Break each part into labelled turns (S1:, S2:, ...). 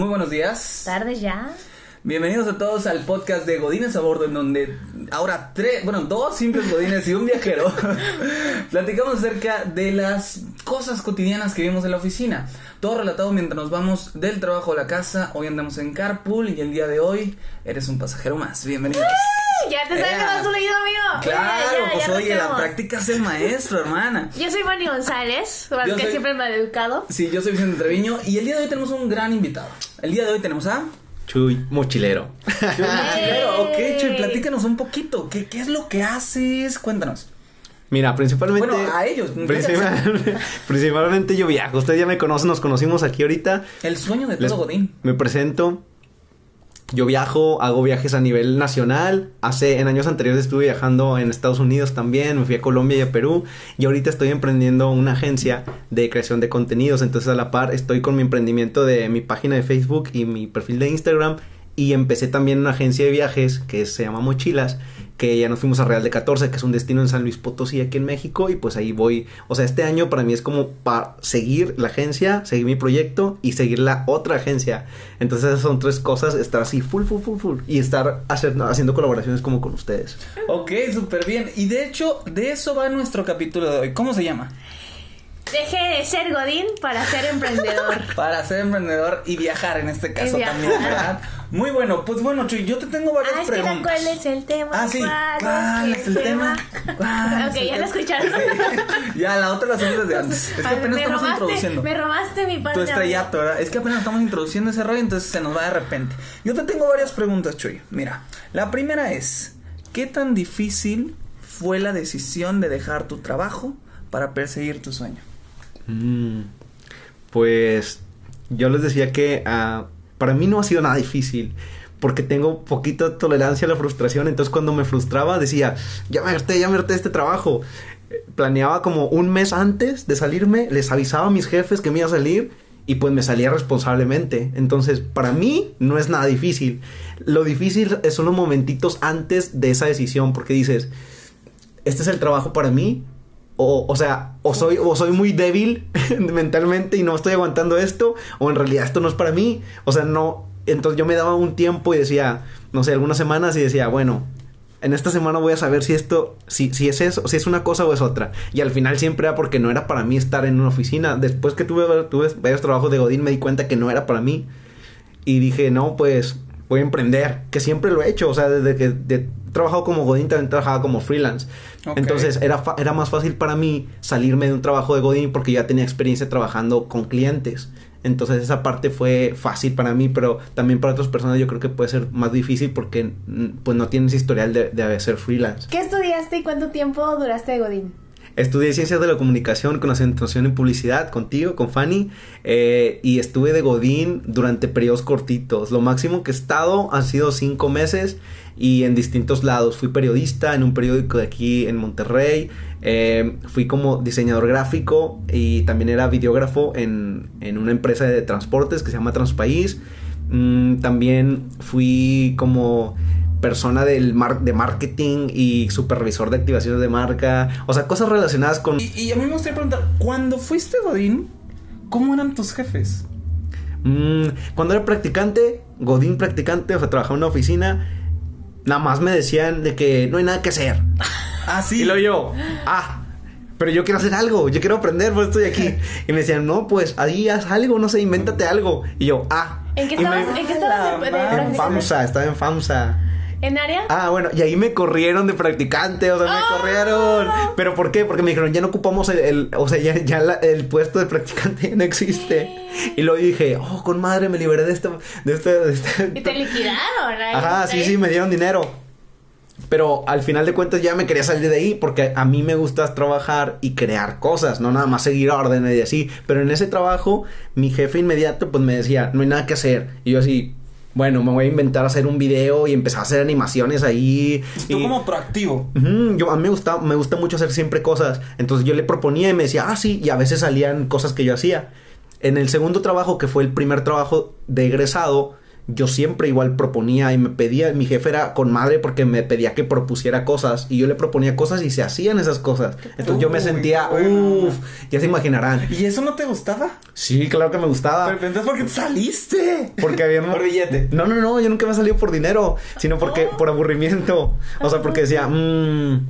S1: Muy buenos días.
S2: Tardes ya.
S1: Bienvenidos a todos al podcast de Godines a bordo, en donde ahora tres, bueno, dos simples Godines y un viajero platicamos acerca de las cosas cotidianas que vimos en la oficina. Todo relatado mientras nos vamos del trabajo a la casa. Hoy andamos en carpool y el día de hoy eres un pasajero más. Bienvenidos.
S2: Ya te sabes que vas un leído, amigo.
S1: Claro,
S2: Ya, ya,
S1: pues
S2: ya
S1: oye, la práctica es el maestro, hermana.
S2: Yo soy Moni González, para
S1: Yo
S2: el que
S1: soy-
S2: siempre me ha educado.
S1: Sí, yo soy Vicente Treviño y el día de hoy tenemos un gran invitado. El día de hoy tenemos a...
S3: Chuy, mochilero.
S1: Chuy Mochilero. Ok, Chuy, platícanos un poquito. ¿Qué, ¿Qué es lo que haces? Cuéntanos.
S3: Mira, principalmente.
S1: Bueno, a ellos,
S3: Principal- principalmente yo viajo. Ustedes ya me conocen, nos conocimos aquí ahorita.
S1: El sueño de todo
S3: Les-
S1: Godín.
S3: Me presento. Yo viajo, hago viajes a nivel nacional. Hace en años anteriores estuve viajando en Estados Unidos también, me fui a Colombia y a Perú. Y ahorita estoy emprendiendo una agencia de creación de contenidos. Entonces a la par estoy con mi emprendimiento de mi página de Facebook y mi perfil de Instagram. Y empecé también una agencia de viajes que se llama Mochilas, que ya nos fuimos a Real de 14, que es un destino en San Luis Potosí, aquí en México, y pues ahí voy. O sea, este año para mí es como para seguir la agencia, seguir mi proyecto y seguir la otra agencia. Entonces esas son tres cosas, estar así full, full, full, full, y estar hacer- haciendo colaboraciones como con ustedes.
S1: Ok, súper bien. Y de hecho, de eso va nuestro capítulo de hoy. ¿Cómo se llama?
S2: Dejé de ser Godín para ser emprendedor.
S1: Para ser emprendedor y viajar en este caso
S2: viajar.
S1: también, ¿verdad? Muy bueno. Pues bueno, Chuy, yo te tengo varias
S2: ah, espera,
S1: preguntas.
S2: ¿cuál es el tema?
S1: Ah, sí. ¿Cuál
S2: ¿Cuál
S1: es el tema? ¿Cuál es
S2: ok, ya lo escucharon.
S1: Sí. Ya, la otra la hacemos desde antes. Es que apenas estamos
S2: robaste,
S1: introduciendo.
S2: Me robaste mi parte.
S1: Tu estrellato, ¿verdad? Es que apenas estamos introduciendo ese rollo, entonces se nos va de repente. Yo te tengo varias preguntas, Chuy. Mira, la primera es, ¿qué tan difícil fue la decisión de dejar tu trabajo para perseguir tu sueño?
S3: Mm, pues yo les decía que ah, para mí no ha sido nada difícil. Porque tengo poquita tolerancia a la frustración. Entonces cuando me frustraba decía, ya me harté, ya me harté este trabajo. Planeaba como un mes antes de salirme, les avisaba a mis jefes que me iba a salir y pues me salía responsablemente. Entonces para mí no es nada difícil. Lo difícil son los momentitos antes de esa decisión porque dices, este es el trabajo para mí. O, o sea, o soy, o soy muy débil mentalmente y no estoy aguantando esto, o en realidad esto no es para mí. O sea, no. Entonces yo me daba un tiempo y decía, no sé, algunas semanas y decía, bueno, en esta semana voy a saber si esto, si, si es eso, si es una cosa o es otra. Y al final siempre era porque no era para mí estar en una oficina. Después que tuve, tuve varios trabajos de Godín me di cuenta que no era para mí. Y dije, no, pues voy a emprender, que siempre lo he hecho, o sea, desde que de- trabajado como Godín también trabajaba como freelance. Entonces era, fa- era más fácil para mí salirme de un trabajo de Godín porque ya tenía experiencia trabajando con clientes. Entonces esa parte fue fácil para mí, pero también para otras personas yo creo que puede ser más difícil porque mm, pues no tienes historial de, de ser freelance.
S2: ¿Qué estudiaste y cuánto tiempo duraste de Godín?
S3: Estudié Ciencias de la Comunicación con concentración en Publicidad contigo, con Fanny, eh, y estuve de Godín durante periodos cortitos. Lo máximo que he estado han sido cinco meses y en distintos lados. Fui periodista en un periódico de aquí en Monterrey, eh, fui como diseñador gráfico y también era videógrafo en, en una empresa de transportes que se llama Transpaís. Mm, también fui como persona del mar de marketing y supervisor de activaciones de marca, o sea, cosas relacionadas con
S1: Y, y a mí me gustaría preguntar, cuando fuiste Godín, ¿cómo eran tus jefes?
S3: Mm, cuando era practicante, Godín practicante, o sea, trabajaba en una oficina, nada más me decían de que no hay nada que hacer.
S1: Ah, sí.
S3: Y luego yo, ah, pero yo quiero hacer algo, yo quiero aprender, pues estoy aquí. Y me decían, no, pues ahí haz algo, no sé, invéntate algo. Y yo, ah.
S2: ¿En qué
S3: Y me-
S2: estabas, ¿en qué estabas de, de
S1: En?
S3: FAMSA, estaba en FAMSA.
S2: ¿En área?
S3: Ah, bueno, y ahí me corrieron de practicante, o sea, me
S2: ¡Ah!
S3: corrieron. ¿Pero por qué? Porque me dijeron, ya no ocupamos el, el- o sea, ya, ya la- el puesto de practicante no existe. Y luego dije, oh, con madre, me liberé de este, de este, de este-
S2: Y te liquidaron. ¿eh?
S3: Ajá, sí, sí, me dieron dinero. Pero al final de cuentas ya me quería salir de ahí porque a mí me gusta trabajar y crear cosas, no nada más seguir órdenes y así. Pero en ese trabajo, mi jefe inmediato pues me decía, no hay nada que hacer. Y yo así, bueno, me voy a inventar hacer un video y empezar a hacer animaciones ahí.
S1: Tú
S3: y-
S1: como proactivo.
S3: Yo a mí me gusta, me gusta mucho hacer siempre cosas. Entonces yo le proponía y me decía, ah, sí, y a veces salían cosas que yo hacía. En el segundo trabajo, que fue el primer trabajo de egresado, yo siempre igual proponía y me pedía, mi jefe era con madre porque me pedía que propusiera cosas y yo le proponía cosas y se hacían esas cosas. Entonces yo me sentía,
S1: bueno.
S3: uff, ya se imaginarán.
S1: ¿Y eso no te gustaba?
S3: Sí, claro que me gustaba.
S1: Pero entonces, ¿por qué te saliste?
S3: Porque había
S1: Por billete.
S3: No, no, no, yo nunca me he salido por dinero, sino porque por aburrimiento. O sea, porque decía, "Mm,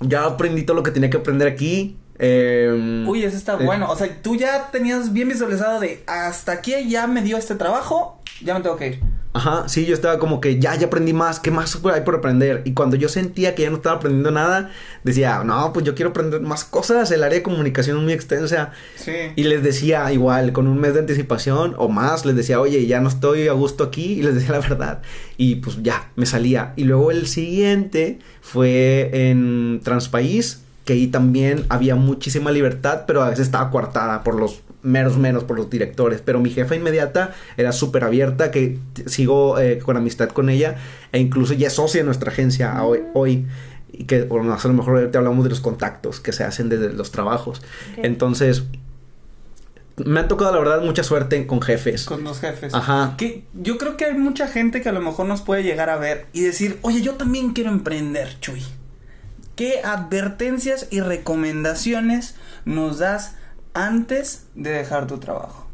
S3: ya aprendí todo lo que tenía que aprender aquí. Eh,
S1: Uy, eso está
S3: eh,
S1: bueno. O sea, tú ya tenías bien visualizado de hasta aquí ya me dio este trabajo, ya me tengo que ir.
S3: Ajá, sí, yo estaba como que ya, ya aprendí más, ¿qué más hay por aprender? Y cuando yo sentía que ya no estaba aprendiendo nada, decía, no, pues yo quiero aprender más cosas, el área de comunicación es muy extensa.
S1: Sí.
S3: Y les decía igual, con un mes de anticipación o más, les decía, oye, ya no estoy a gusto aquí, y les decía la verdad. Y pues ya, me salía. Y luego el siguiente fue en Transpaís, que ahí también había muchísima libertad, pero a veces estaba coartada por los menos menos por los directores, pero mi jefa inmediata era súper abierta, que sigo eh, con amistad con ella, e incluso ya es socia de nuestra agencia a hoy, hoy, y que bueno, a lo mejor ahorita hablamos de los contactos que se hacen desde los trabajos. Entonces, me ha tocado la verdad mucha suerte con jefes.
S1: Con los jefes.
S3: Ajá.
S1: Que yo creo que hay mucha gente que a lo mejor nos puede llegar a ver y decir, oye, yo también quiero emprender, Chuy. ¿Qué advertencias y recomendaciones nos das antes de dejar tu trabajo?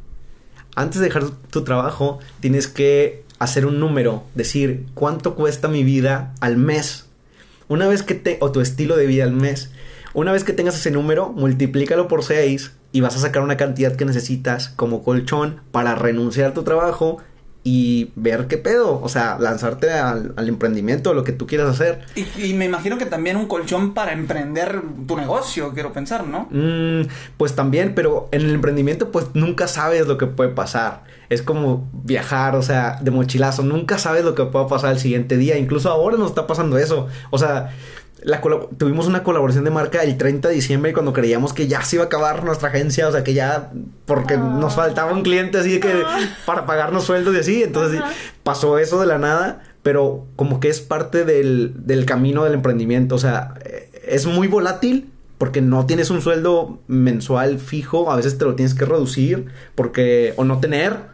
S3: Antes de dejar tu trabajo, tienes que hacer un número, decir cuánto cuesta mi vida al mes. Una vez que te o tu estilo de vida al mes, una vez que tengas ese número, multiplícalo por 6 y vas a sacar una cantidad que necesitas como colchón para renunciar a tu trabajo y ver qué pedo, o sea, lanzarte al, al emprendimiento, lo que tú quieras hacer.
S1: Y, y me imagino que también un colchón para emprender tu negocio, quiero pensar, ¿no?
S3: Mm, pues también, pero en el emprendimiento pues nunca sabes lo que puede pasar. Es como viajar, o sea, de mochilazo, nunca sabes lo que pueda pasar el siguiente día. Incluso ahora nos está pasando eso. O sea, la tuvimos una colaboración de marca el 30 de diciembre cuando creíamos que ya se iba a acabar nuestra agencia, o sea, que ya porque
S2: Ah.
S3: nos faltaba un cliente así que para pagarnos sueldos y así, entonces pasó eso de la nada, pero como que es parte del, del camino del emprendimiento, o sea, eh, es muy volátil porque no tienes un sueldo mensual fijo, a veces te lo tienes que reducir porque o no tener,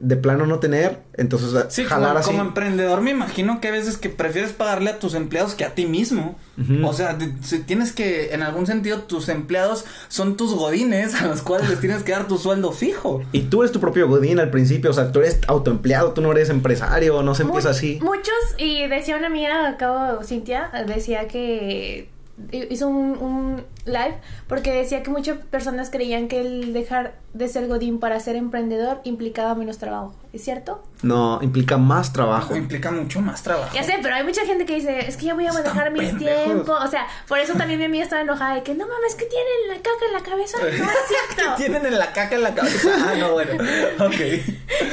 S3: de plano no tener, entonces
S1: Sí,
S3: jalar
S1: como,
S3: así.
S1: como emprendedor me imagino que a veces que prefieres pagarle a tus empleados que a ti mismo. O sea, si tienes que, en algún sentido, tus empleados son tus godines a los cuales les tienes que dar tu sueldo fijo.
S3: Y tú eres tu propio godín al principio, o sea, tú eres autoempleado, tú no eres empresario, no se empieza así.
S2: Muchos, y decía una amiga, acabo, Cintia, decía que hizo un, un live porque decía que muchas personas creían que el dejar de ser godín para ser emprendedor implicaba menos trabajo. ¿Es cierto?
S3: No, implica más trabajo.
S1: Implica mucho más trabajo.
S2: Ya sé, pero hay mucha gente que dice, es que ya voy a
S1: Están
S2: manejar mis tiempos. O sea, por eso también mi amiga estaba enojada de que no mames, que tienen la caca en la cabeza. No es
S1: ¿Qué
S2: cierto.
S1: tienen en la caca en la cabeza? Ah, no, bueno. Ok.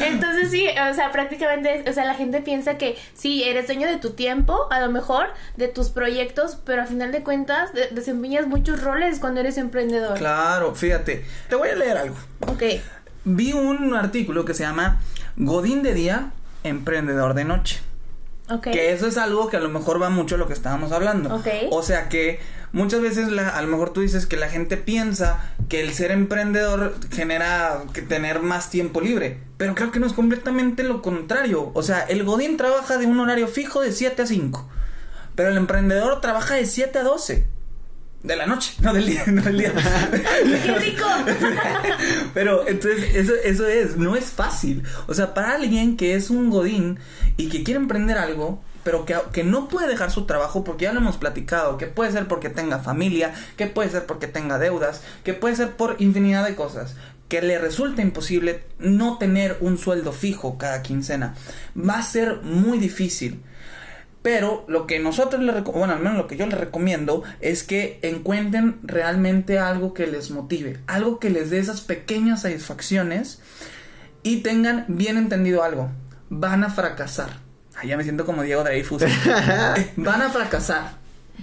S2: Entonces sí, o sea, prácticamente, o sea, la gente piensa que sí, eres dueño de tu tiempo, a lo mejor, de tus proyectos, pero a final de cuentas de- desempeñas muchos roles cuando eres emprendedor.
S1: Claro, fíjate. Te voy a leer algo.
S2: Ok.
S1: Vi un artículo que se llama Godín de día, emprendedor de noche.
S2: Ok.
S1: Que eso es algo que a lo mejor va mucho a lo que estábamos hablando. O sea que muchas veces la- a lo mejor tú dices que la gente piensa que el ser emprendedor genera que tener más tiempo libre. Pero creo que no es completamente lo contrario. O sea, el Godín trabaja de un horario fijo de 7 a 5. Pero el emprendedor trabaja de 7 a 12. De la noche, no del día, no del día.
S2: ¡Qué rico!
S1: Pero entonces eso, eso es, no es fácil. O sea, para alguien que es un godín y que quiere emprender algo, pero que, que no puede dejar su trabajo porque ya lo hemos platicado, que puede ser porque tenga familia, que puede ser porque tenga deudas, que puede ser por infinidad de cosas, que le resulta imposible no tener un sueldo fijo cada quincena. Va a ser muy difícil. Pero lo que nosotros le reco- bueno, al menos lo que yo les recomiendo es que encuentren realmente algo que les motive, algo que les dé esas pequeñas satisfacciones y tengan bien entendido algo. Van a fracasar. Ay, ya me siento como Diego Dreyfus. Van a fracasar.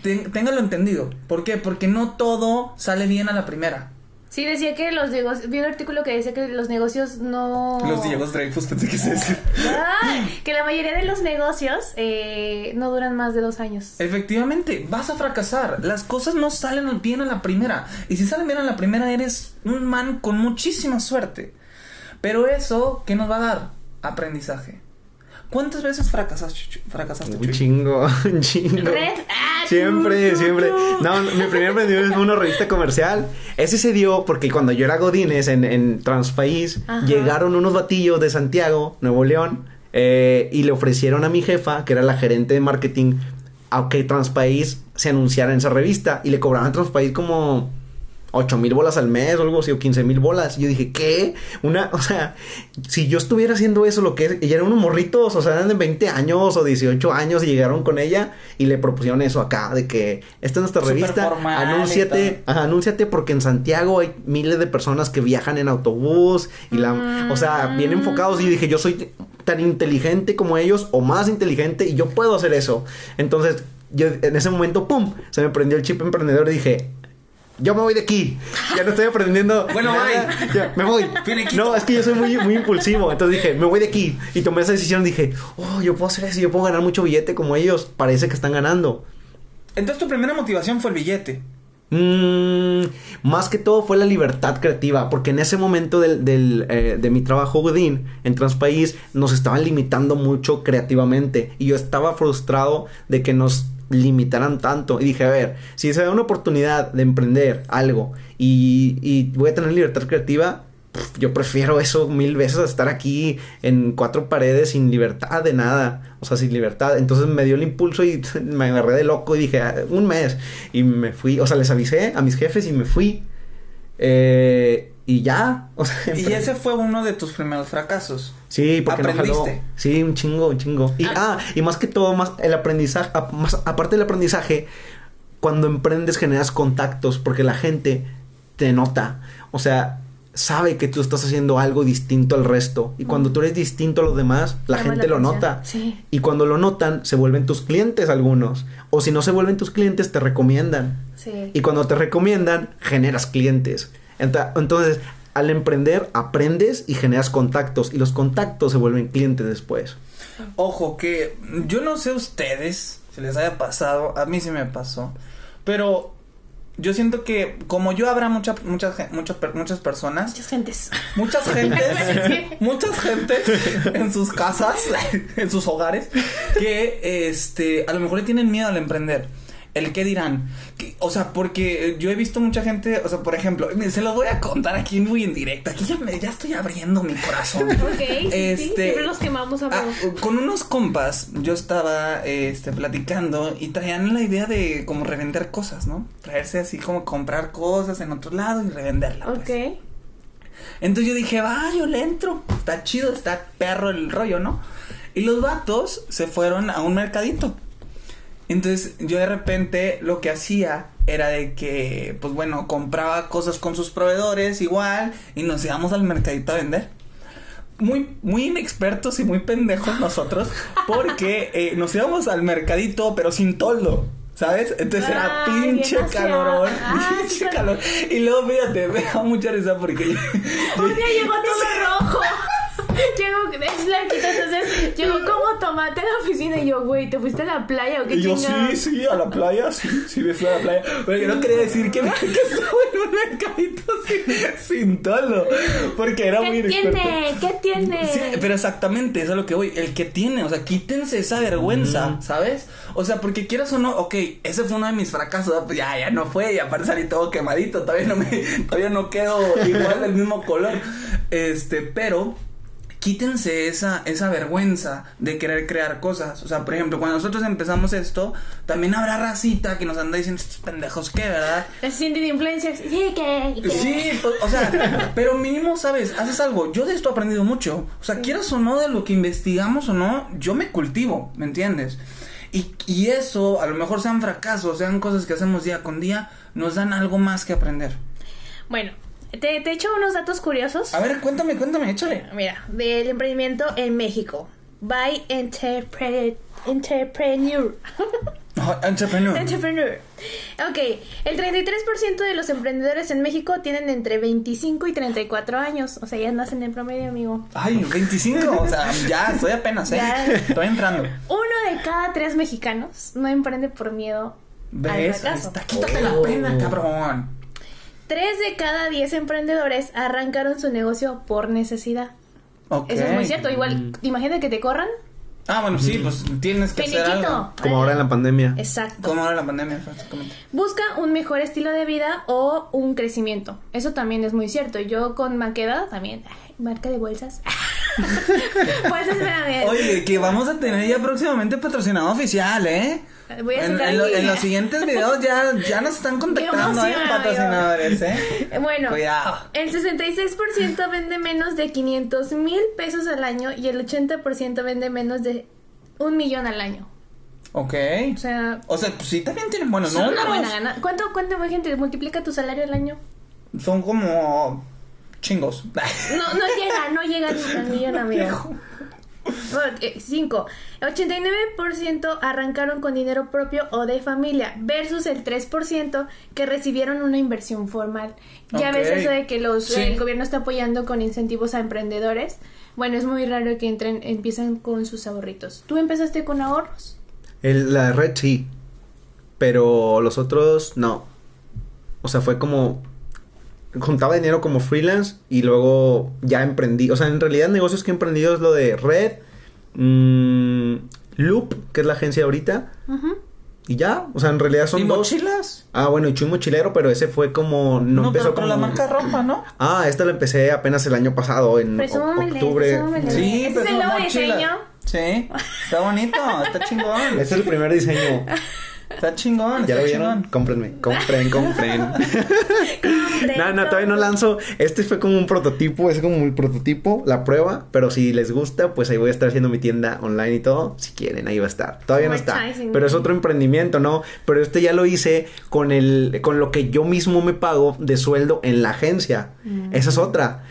S1: Ten- ténganlo entendido. ¿Por qué? Porque no todo sale bien a la primera.
S2: Sí, decía que los negocios, vi un artículo que decía que los negocios no...
S1: Los Diegos Dreyfus, pensé que se decía.
S2: Ay, que la mayoría de los negocios eh, no duran más de dos años.
S1: Efectivamente, vas a fracasar. Las cosas no salen bien a la primera. Y si salen bien a la primera, eres un man con muchísima suerte. Pero eso, ¿qué nos va a dar? Aprendizaje. ¿Cuántas veces fracasaste, fracasaste,
S3: Un chingo, un chingo.
S2: Red. Ah,
S3: Siempre,
S2: tú, tú,
S3: siempre.
S2: tú.
S3: No, mi primer emprendimiento fue una revista comercial. Ese se dio porque cuando yo era Godines en, en Transpaís,
S2: Ajá.
S3: llegaron unos batillos de Santiago, Nuevo León, eh, y le ofrecieron a mi jefa, que era la gerente de marketing, a que Transpaís se anunciara en esa revista. Y le cobraban a Transpaís como 8 mil bolas al mes o algo así, o 15 mil bolas. Y yo dije, ¿qué? Una, o sea, si yo estuviera haciendo eso, lo que es, ella eran unos morritos, o sea, eran de 20 años o 18 años y llegaron con ella y le propusieron eso acá, de que esta es nuestra revista,
S1: formal
S3: anúnciate, ajá, anúnciate porque en Santiago hay miles de personas que viajan en autobús y la, o sea, bien enfocados y yo dije, yo soy tan inteligente como ellos o más inteligente y yo puedo hacer eso. Entonces, yo en ese momento, ¡pum! Se me prendió el chip emprendedor y dije, yo me voy de aquí. Ya no estoy aprendiendo.
S1: Bueno.
S3: Ya, me voy. No, es que yo soy muy, muy impulsivo. Entonces dije, me voy de aquí. Y tomé esa decisión. Dije, oh, yo puedo hacer eso. Yo puedo ganar mucho billete como ellos. Parece que están ganando.
S1: Entonces tu primera motivación fue el billete.
S3: Mm, más que todo fue la libertad creativa, porque en ese momento del, del, eh, de mi trabajo Godín en Transpaís nos estaban limitando mucho creativamente y yo estaba frustrado de que nos limitaran tanto y dije, a ver, si se da una oportunidad de emprender algo y, y voy a tener libertad creativa, yo prefiero eso mil veces a estar aquí en cuatro paredes sin libertad de nada, o sea, sin libertad. Entonces me dio el impulso y me agarré de loco y dije, "Ah, un mes. Y me fui, o sea, les avisé a mis jefes y me fui. Eh, y ya, o sea,
S1: Y ese fue uno de tus primeros fracasos.
S3: Sí, porque no jaló.
S1: ¿Aprendiste?
S3: Sí, un chingo, un chingo. Y, ah, y más que todo, más el aprendizaje, más, aparte del aprendizaje, cuando emprendes generas contactos porque la gente te nota. O sea, sabe que tú estás haciendo algo distinto al resto. Y cuando tú eres distinto a los demás, la
S2: Llama
S3: gente
S2: la
S3: lo nota.
S2: Sí.
S3: Y cuando lo notan, se vuelven tus clientes algunos. O si no se vuelven tus clientes, te recomiendan.
S2: Sí.
S3: Y cuando te recomiendan, generas clientes. Entonces, al emprender, aprendes y generas contactos. Y los contactos se vuelven clientes después.
S1: Ojo, que yo no sé ustedes si les haya pasado, a mí sí me pasó, pero yo siento que como yo habrá mucha, muchas, muchas, per- muchas personas,
S2: Muchas gentes.
S1: muchas gentes, muchas gentes en sus casas, en sus hogares, que este, a lo mejor le tienen miedo al emprender. El qué dirán. Que- o sea, porque yo he visto mucha gente, o sea, por ejemplo, se los voy a contar aquí muy en directo. Aquí ya, me, ya estoy abriendo mi corazón.
S2: Ok, sí, sí,
S1: Este,
S2: siempre los quemamos a
S1: Ah, con unos compas yo estaba este, platicando y traían la idea de como revender cosas, ¿no? Traerse así como comprar cosas en otro lado y revenderla. pues.
S2: Ok.
S1: Entonces yo dije, va, yo le entro. Está chido, está perro el rollo, ¿no? Y los vatos se fueron a un mercadito. Entonces yo de repente lo que hacía era de que, pues bueno, compraba cosas con sus proveedores igual y nos íbamos al mercadito a vender. Muy, muy inexpertos y muy pendejos nosotros porque eh, nos íbamos al mercadito pero sin toldo. ¿Sabes? Entonces era
S2: Ay,
S1: pinche calorón,
S2: Ah,
S1: pinche calor. Y luego fíjate, me da mucha risa porque
S2: Un día llegó todo rojo. Llegó, es blanquito, entonces llegó como tomate a la oficina y yo, güey, ¿te fuiste a la playa o qué
S1: Y yo,
S2: chingados?
S1: sí, sí, a la playa, sí, sí, me fui a la playa. Pero yo no quería decir que, que estaba en un mercadito sin, sin toldo. Porque era muy
S2: ¿Qué tiene? ¿Qué tiene?
S1: Sí, pero exactamente, eso es a lo que voy. El que tiene, o sea, quítense esa vergüenza, ¿sabes? O sea, porque quieras o no, ok, ese fue uno de mis fracasos, pues ya, ya no fue, y aparte salí todo quemadito, todavía no me, todavía no quedo igual del mismo color. Este, pero quítense esa, esa vergüenza de querer crear cosas. O sea, por ejemplo, cuando nosotros empezamos esto, también habrá racita que nos anda diciendo estos pendejos qué, ¿verdad?
S2: Es de influencers. Sí, que. que-
S1: Sí, o, o sea, pero mínimo, ¿sabes? Haces algo. Yo de esto he aprendido mucho. O sea, quieras o no, de lo que investigamos o no, yo me cultivo, ¿me entiendes? Y, y eso, a lo mejor sean fracasos, sean cosas que hacemos día con día, nos dan algo más que aprender.
S2: Bueno, te, te echo unos datos curiosos.
S1: A ver, cuéntame, cuéntame, échale.
S2: Mira, del emprendimiento en México. By Entrepre- Entrepreneur.
S1: Ajá, Entrepreneur.
S2: Entrepreneur. Ok, el 33% de los emprendedores en México tienen entre 25 y 34 años. O sea, ya andas en el promedio, amigo.
S1: Ay, 25, o sea, ya estoy apenas, ¿eh?
S2: Ya.
S1: Estoy entrando.
S2: Uno de cada tres mexicanos no emprende por miedo al
S1: ¿Ves? Ahí
S2: fracaso.
S1: está, quítate la pena, cabrón.
S2: Tres de cada diez emprendedores arrancaron su negocio por necesidad. Eso es muy cierto. Igual, imagínate que te corran
S1: Ah, bueno, sí, pues tienes que hacer algo.
S3: Como ahora en la pandemia.
S2: Exacto.
S1: Como ahora la pandemia.
S2: Busca un mejor estilo de vida o un crecimiento. Eso también es muy cierto. Yo con Maqueda también. ay, marca de bolsas. bolsas espérame.
S1: Oye, que vamos a tener ya próximamente patrocinado oficial, ¿eh?
S2: Voy a
S1: en,
S2: sacar
S1: en lo-
S2: mi-
S1: en los siguientes videos ya, ya nos están contactando, ¿eh? Patrocinadores, ¿eh?
S2: Bueno,
S1: Cuidado.
S2: el 66% vende menos de 500 mil pesos al año y el 80% vende menos de un millón al año.
S1: Ok.
S2: O sea,
S1: O sea, pues sí, también tienen buenos
S2: son una
S1: números.
S2: buena gana. ¿Cuánto, cuánto gente multiplica tu salario al año?
S1: Son como chingos.
S2: No, no llega, no llega ni al millón, amigo. 5. 89% arrancaron con dinero propio o de familia versus el 3% que recibieron una inversión formal. Ya ves eso de que los,
S1: Sí.
S2: el gobierno está apoyando con incentivos a emprendedores. Bueno, es muy raro que entren, empiezan con sus ahorritos. ¿Tú empezaste con ahorros?
S3: El- la red sí. Pero los otros no. O sea, fue como. Juntaba dinero como freelance y luego ya emprendí. O sea, en realidad negocios que he emprendido es lo de red. mm, Loop, que es la agencia ahorita.
S2: Ujú.
S3: Y ya. O sea, en realidad son
S1: ¿Y
S3: dos.
S1: mochilas?
S3: Ah, bueno, y Chuy Mochilero, pero ese fue como. No,
S1: No,
S3: empezó
S1: pero con
S3: como.
S1: la marca ropa, ¿no?
S3: Ah, esta la empecé apenas el año pasado, en
S2: Presúmele,
S3: octubre.
S2: presúmele.
S1: Sí,
S2: ¿Ese
S1: pero
S2: es el nuevo diseño?
S1: Sí, está bonito, está chingón.
S3: Ese es el primer diseño.
S1: Está chingón,
S3: ¿Ya
S1: está
S3: lo vieron? Cómprenme, compren, compren.
S2: Compren
S3: No, no, todavía no lanzo. Este fue como un prototipo, es como el prototipo, la prueba. Pero si les gusta, pues ahí voy a estar haciendo mi tienda online y todo. Si quieren, ahí va a estar. Todavía no está. Pero es otro emprendimiento, ¿no? Pero este ya lo hice con el, con lo que yo mismo me pago de sueldo en la agencia. Esa es otra.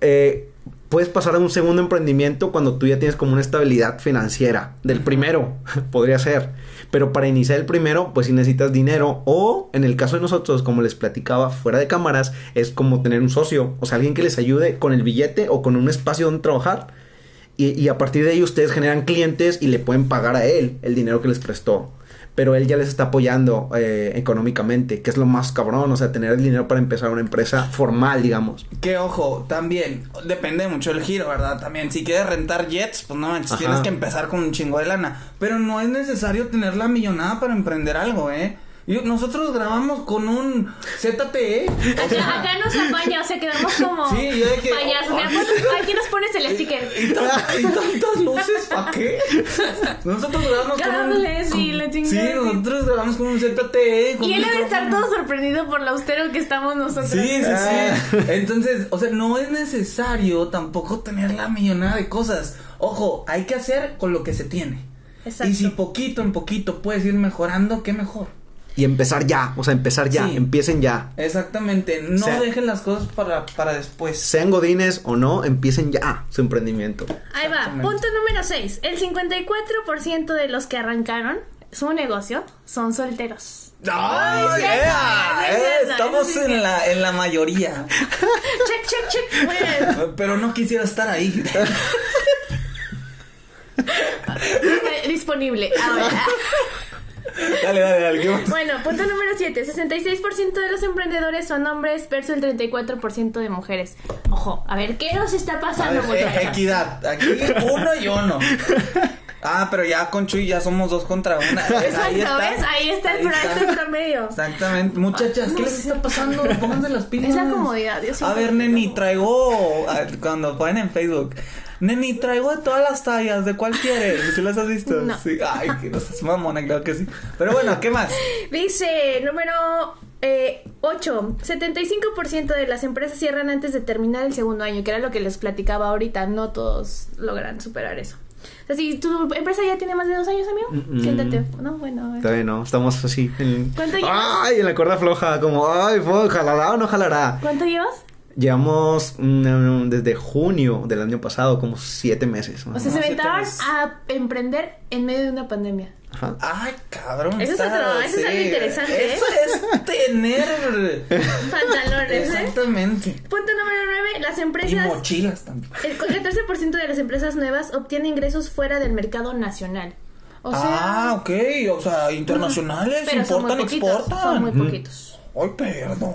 S3: Eh, puedes pasar a un segundo emprendimiento cuando tú ya tienes como una estabilidad financiera. Del primero, podría ser. Pero para iniciar el primero, pues si necesitas dinero. O en el caso de nosotros, como les platicaba fuera de cámaras, es como tener un socio. O sea, alguien que les ayude con el billete o con un espacio donde trabajar. Y, y a partir de ahí ustedes generan clientes y le pueden pagar a él el dinero que les prestó. Pero él ya les está apoyando eh, económicamente, que es lo más cabrón, o sea, tener el dinero para empezar una empresa formal, digamos.
S1: Que ojo, también depende mucho del giro, ¿verdad? También, si quieres rentar jets, pues no manches, tienes que empezar con un chingo de lana. Pero no es necesario tener la millonada para emprender algo, ¿eh? Yo- nosotros grabamos con un ZTE. o sea,
S2: Acá, acá nos apaña, o sea, quedamos como
S1: Sí, yo de que-
S2: payasos. Pon- aquí nos pones el sticker.
S1: ¿Y, tan- y tantas luces para qué? Nosotros grabamos con un.
S2: Cables y la
S1: Sí,
S2: chingada.
S1: nosotros grabamos con un ZTE. con
S2: Y él debe estar todo sorprendido por lo austero que estamos nosotros.
S1: Sí, sí,
S3: Ah.
S1: sí. Entonces, o sea, no es necesario tampoco tener la millonada de cosas. Ojo, hay que hacer con lo que se tiene.
S2: Exacto.
S1: Y si poquito en poquito puedes ir mejorando, qué mejor.
S3: Y empezar ya, o sea, empezar ya,
S1: Sí.
S3: empiecen ya.
S1: Exactamente. No
S3: sea-
S1: dejen las cosas para, para después.
S3: Sean godines o no, empiecen ya su emprendimiento.
S2: Ahí va, punto número 6. El 54% de los que arrancaron su negocio son solteros.
S1: ¡Ay, yeah!
S2: es
S1: Eh, Estamos en la, en la mayoría.
S2: check, check, check. Muy bien.
S1: Pero no quisiera estar ahí.
S2: Eh, Disponible. Ahora.
S1: Dale, dale, dale. ¿qué más?
S2: Bueno, punto número 7. 66% de los emprendedores son hombres versus el 34% de mujeres. Ojo, a ver, ¿qué nos está
S1: A
S2: pasando,
S1: ver, eh, equidad. Aquí uno y uno. Ah, pero ya con Chuy ya somos dos contra una.
S2: Exacto,
S1: Ahí está.
S2: ¿ves? Ahí está el,
S1: Ahí
S2: pro-
S1: está.
S2: el promedio.
S1: Exactamente. Muchachas, ¿qué les está pasando? Pónganse las pilas.
S2: Es la comodidad, yo
S1: A ver, neni, traigo. Cuando ponen en Facebook. Neni, traigo de todas las tallas. ¿De cuál quieres? ¿Sí las has visto?
S2: No.
S1: Sí. Ay, que no seas mamona, claro que sí. Pero bueno, ¿qué más?
S2: Dice, número eh, 8. 75% de las empresas cierran antes de terminar el segundo año, que era lo que les platicaba ahorita. No todos logran superar eso. O sea, si tu empresa ya tiene más de dos años, amigo,
S3: Mm, mm.
S2: siéntate. No, bueno. ver.
S3: Todavía no, estamos así. En...
S2: ¿Cuánto llevas?
S3: Ay, en la cuerda floja, como, ay, fuck, jalará o no jalará.
S2: ¿Cuánto llevas?
S3: Llevamos mm, desde junio del año pasado, como siete meses.
S2: O sea, se aventaban a emprender en medio de una pandemia.
S3: Ajá.
S1: Ay, cabrón.
S2: Eso es otro- eso es algo interesante, ¿eh?
S1: Eso es tener.
S2: Pantalones, ¿eh?
S1: Exactamente.
S2: Punto número 9. Las
S1: Y
S2: empresas...
S1: mochilas también.
S2: El 14% de las empresas nuevas obtienen ingresos fuera del mercado nacional. O sea...
S1: ah, ok. O sea, internacionales
S2: pero son muy
S1: importan,
S2: poquitos,
S1: exportan.
S2: Son muy poquitos.
S1: Ay, perdón.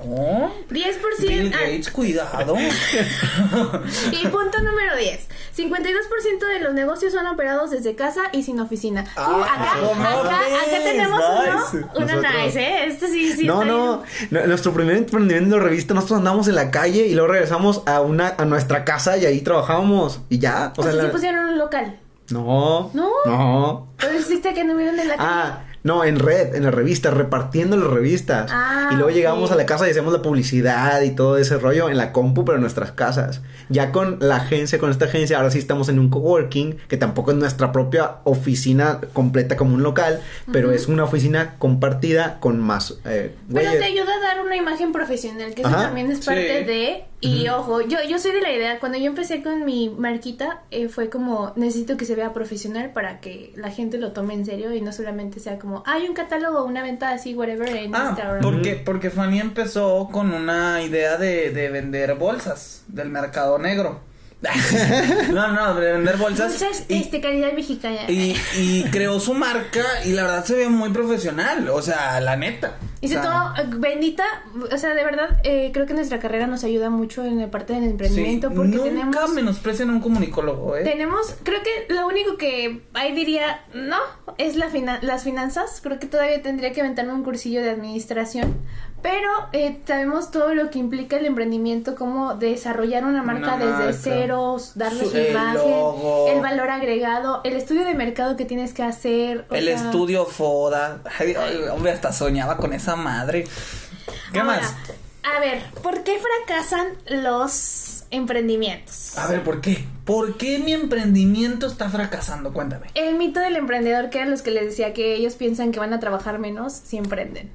S2: 10%.
S1: Bill
S2: ah,
S1: Gates, cuidado.
S2: y punto número 10. 52% de los negocios son operados desde casa y sin oficina. Uh,
S1: Ah,
S2: acá,
S1: ¿cómo
S2: acá, acá
S1: ves?
S2: tenemos
S1: Nice.
S2: uno.
S3: Nosotros.
S2: nice, ¿eh? Este sí, sí.
S3: no, no, nuestro primer emprendimiento de revista, nosotros andamos en la calle y luego regresamos a una, a nuestra casa y ahí trabajábamos y ya.
S2: O sea,
S3: la-
S2: sí pusieron un local.
S3: No.
S2: ¿No?
S3: No.
S2: ¿O dijiste que no vieron en la calle?
S3: Ah, no, en red, en las revistas, repartiendo las revistas.
S2: Ah,
S3: y luego
S2: ok.
S3: llegamos a la casa y hacemos la publicidad y todo ese rollo en la compu, pero en nuestras casas. Ya con la agencia, con esta agencia, ahora sí estamos en un coworking, que tampoco es nuestra propia oficina completa como un local, pero es una oficina compartida con más eh,
S2: Pero te ayuda a dar una imagen profesional, que eso
S3: Ajá.
S2: también es parte
S1: Sí.
S2: de... Y ojo, yo, yo soy de la idea, cuando yo empecé con mi marquita, eh, fue como, necesito que se vea profesional para que la gente lo tome en serio y no solamente sea como, hay un catálogo, una venta así, whatever, en
S1: Ah,
S2: Instagram.
S1: porque, porque Fanny empezó con una idea de, de vender bolsas del mercado negro. no, no, de vender bolsas.
S2: Entonces,
S1: y,
S2: este, calidad mexicana.
S1: y, y creó su marca y la verdad se ve muy profesional. O sea, la neta.
S2: Y se tomó, eh, bendita, o sea, de verdad, eh, creo que nuestra carrera nos ayuda mucho en la parte del emprendimiento
S1: sí,
S2: porque
S1: nunca
S2: tenemos...
S1: menosprecien a un comunicólogo, ¿eh?
S2: Tenemos, creo que lo único que ahí diría, no, es la fina- las finanzas. Creo que todavía tendría que aventarme un cursillo de administración. Pero eh, sabemos todo lo que implica el emprendimiento, como desarrollar una marca
S1: Una
S2: desde
S1: marca.
S2: cero, darle
S1: Su- el
S2: imagen,
S1: logo.
S2: el valor agregado, el estudio de mercado que tienes que hacer.
S1: El
S2: sea,
S1: estudio FODA. Ay, hombre, hasta soñaba con esa madre. ¿Qué
S2: ahora,
S1: más?
S2: A ver, ¿por qué fracasan los emprendimientos?
S1: A ver, ¿por qué? ¿Por qué mi emprendimiento está fracasando? Cuéntame.
S2: El mito del emprendedor, que eran los que les decía que ellos piensan que van a trabajar menos si emprenden.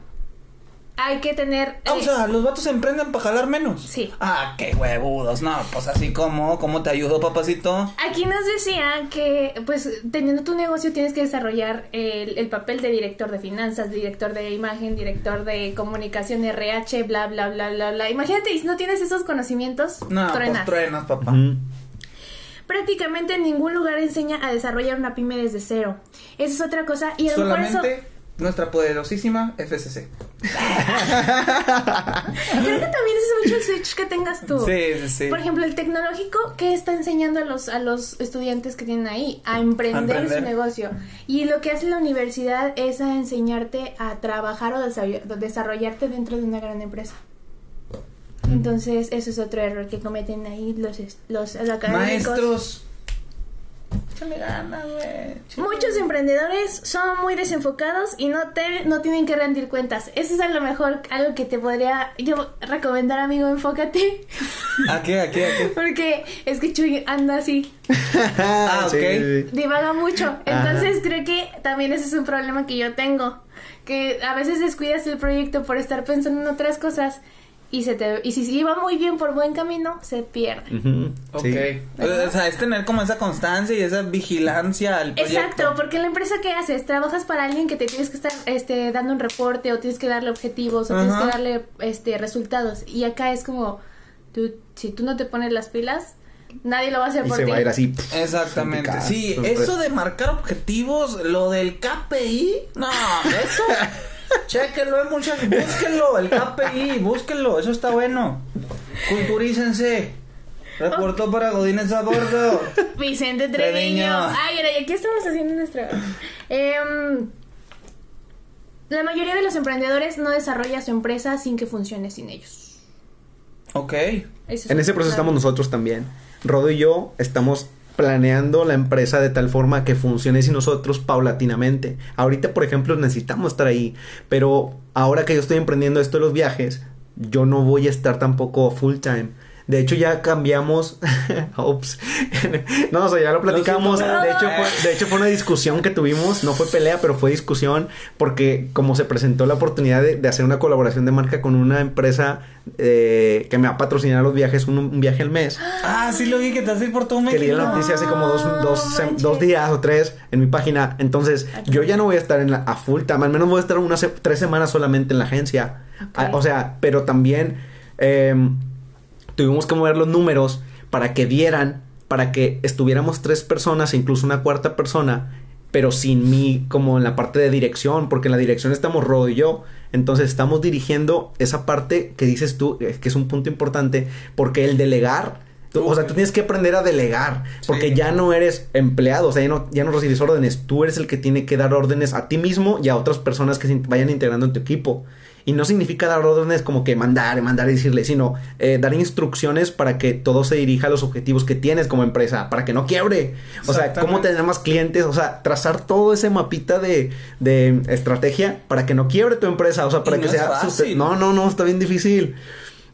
S2: Hay que tener...
S1: Ah, o
S2: eh,
S1: sea, los vatos se emprenden para jalar menos.
S2: Sí.
S1: Ah, qué huevudos. No, pues así como, ¿cómo te ayudo, papacito?
S2: Aquí nos decía que, pues, teniendo tu negocio tienes que desarrollar el, el papel de director de finanzas, director de imagen, director de comunicación RH, bla, bla, bla, bla, bla. Imagínate, si no tienes esos conocimientos,
S1: No,
S2: truenas.
S1: pues truenas, papá.
S2: Prácticamente en ningún lugar enseña a desarrollar una pyme desde cero. Esa es otra cosa. Y a lo mejor eso...
S1: Nuestra poderosísima FCC.
S2: Creo que también es mucho el switch que tengas tú.
S1: Sí, sí, sí.
S2: Por ejemplo, el tecnológico, ¿qué está enseñando a los, a los estudiantes que tienen ahí? A emprender,
S1: A emprender.
S2: su negocio. Y lo que hace la universidad es a enseñarte a trabajar o desarroll- desarrollarte dentro de una gran empresa. Entonces, eso es otro error que cometen ahí los, los, los académicos.
S1: Maestros. Échale ganas, güey.
S2: Muchos emprendedores son muy desenfocados y no te no tienen que rendir cuentas. Eso es a lo mejor algo que te podría yo recomendar, amigo, enfócate.
S1: ¿A qué, a qué, a qué?
S2: Porque es que Chuy anda así,
S1: Ah, ok.
S3: sí,
S2: divaga mucho. Entonces creo que también ese es un problema que yo tengo. Que a veces descuidas el proyecto por estar pensando en otras cosas y se te y si se iba muy bien por buen camino, se pierde.
S3: Ujú,
S1: Ok.
S3: sí.
S1: O sea, es tener como esa constancia y esa vigilancia al proyecto.
S2: Exacto, porque la empresa que haces, trabajas para alguien que te tienes que estar este dando un reporte o tienes que darle objetivos o tienes que darle este resultados y acá es como tú si tú no te pones las pilas, nadie lo va a hacer
S3: Y
S2: por
S3: se
S2: ti.
S3: va a ir así.
S1: Exactamente.
S3: picada.
S1: Sí, eso de marcar objetivos, lo del KPI, no, eso. Chéquenlo, eh, muchachos, búsquenlo, el KPI, búsquenlo, eso está bueno. Culturícense. Reportó para Godínez a bordo.
S2: Vicente
S1: Treviño.
S2: Ay, ahora, ¿y aquí estamos haciendo nuestra Em, la mayoría de los emprendedores no desarrolla su empresa sin que funcione sin ellos.
S1: Ok.
S2: Eso es
S3: En ese proceso estamos nosotros también. Rodo y yo estamos planeando la empresa de tal forma que funcione sin nosotros paulatinamente. Ahorita, por ejemplo, necesitamos estar ahí, pero ahora que yo estoy emprendiendo esto de los viajes, yo no voy a estar tampoco full time. De hecho, ya cambiamos. Ups. no, o sea, ya lo platicamos. De hecho, fue, de hecho, fue una discusión que tuvimos. No fue pelea, pero fue discusión. Porque, como se presentó la oportunidad de, de hacer una colaboración de marca con una empresa eh, que me va a patrocinar los viajes, un, un viaje al mes.
S1: Ah, sí lo vi que te hace por todo
S3: Que leí
S1: México.
S3: la noticia hace como dos, dos, dos días o tres en mi página. Entonces, yo ya no voy a estar en la, a full time. Al menos voy a estar unas tres semanas solamente en la agencia. Ah, o sea, pero también em, tuvimos que mover los números para que dieran, para que estuviéramos tres personas e incluso una cuarta persona, pero sin mí como en la parte de dirección, porque en la dirección estamos Rodo y yo. Entonces estamos dirigiendo esa parte que dices tú, eh, que es un punto importante, porque el delegar, tú- o sea, tú tienes que aprender a delegar, porque
S1: Sí.
S3: ya no eres empleado, o sea, ya no, ya no recibes órdenes, tú eres el que tiene que dar órdenes a ti mismo y a otras personas que se vayan integrando en tu equipo. Y no significa dar órdenes como que mandar, mandar y decirle, sino eh, dar instrucciones para que todo se dirija a los objetivos que tienes como empresa, para que no quiebre. O sea, cómo tener más clientes, o sea, trazar todo ese mapita de, de estrategia para que no quiebre tu empresa, o sea, para
S1: Y
S3: que
S1: no
S3: sea...
S1: fácil.
S3: No, no, no, está bien difícil.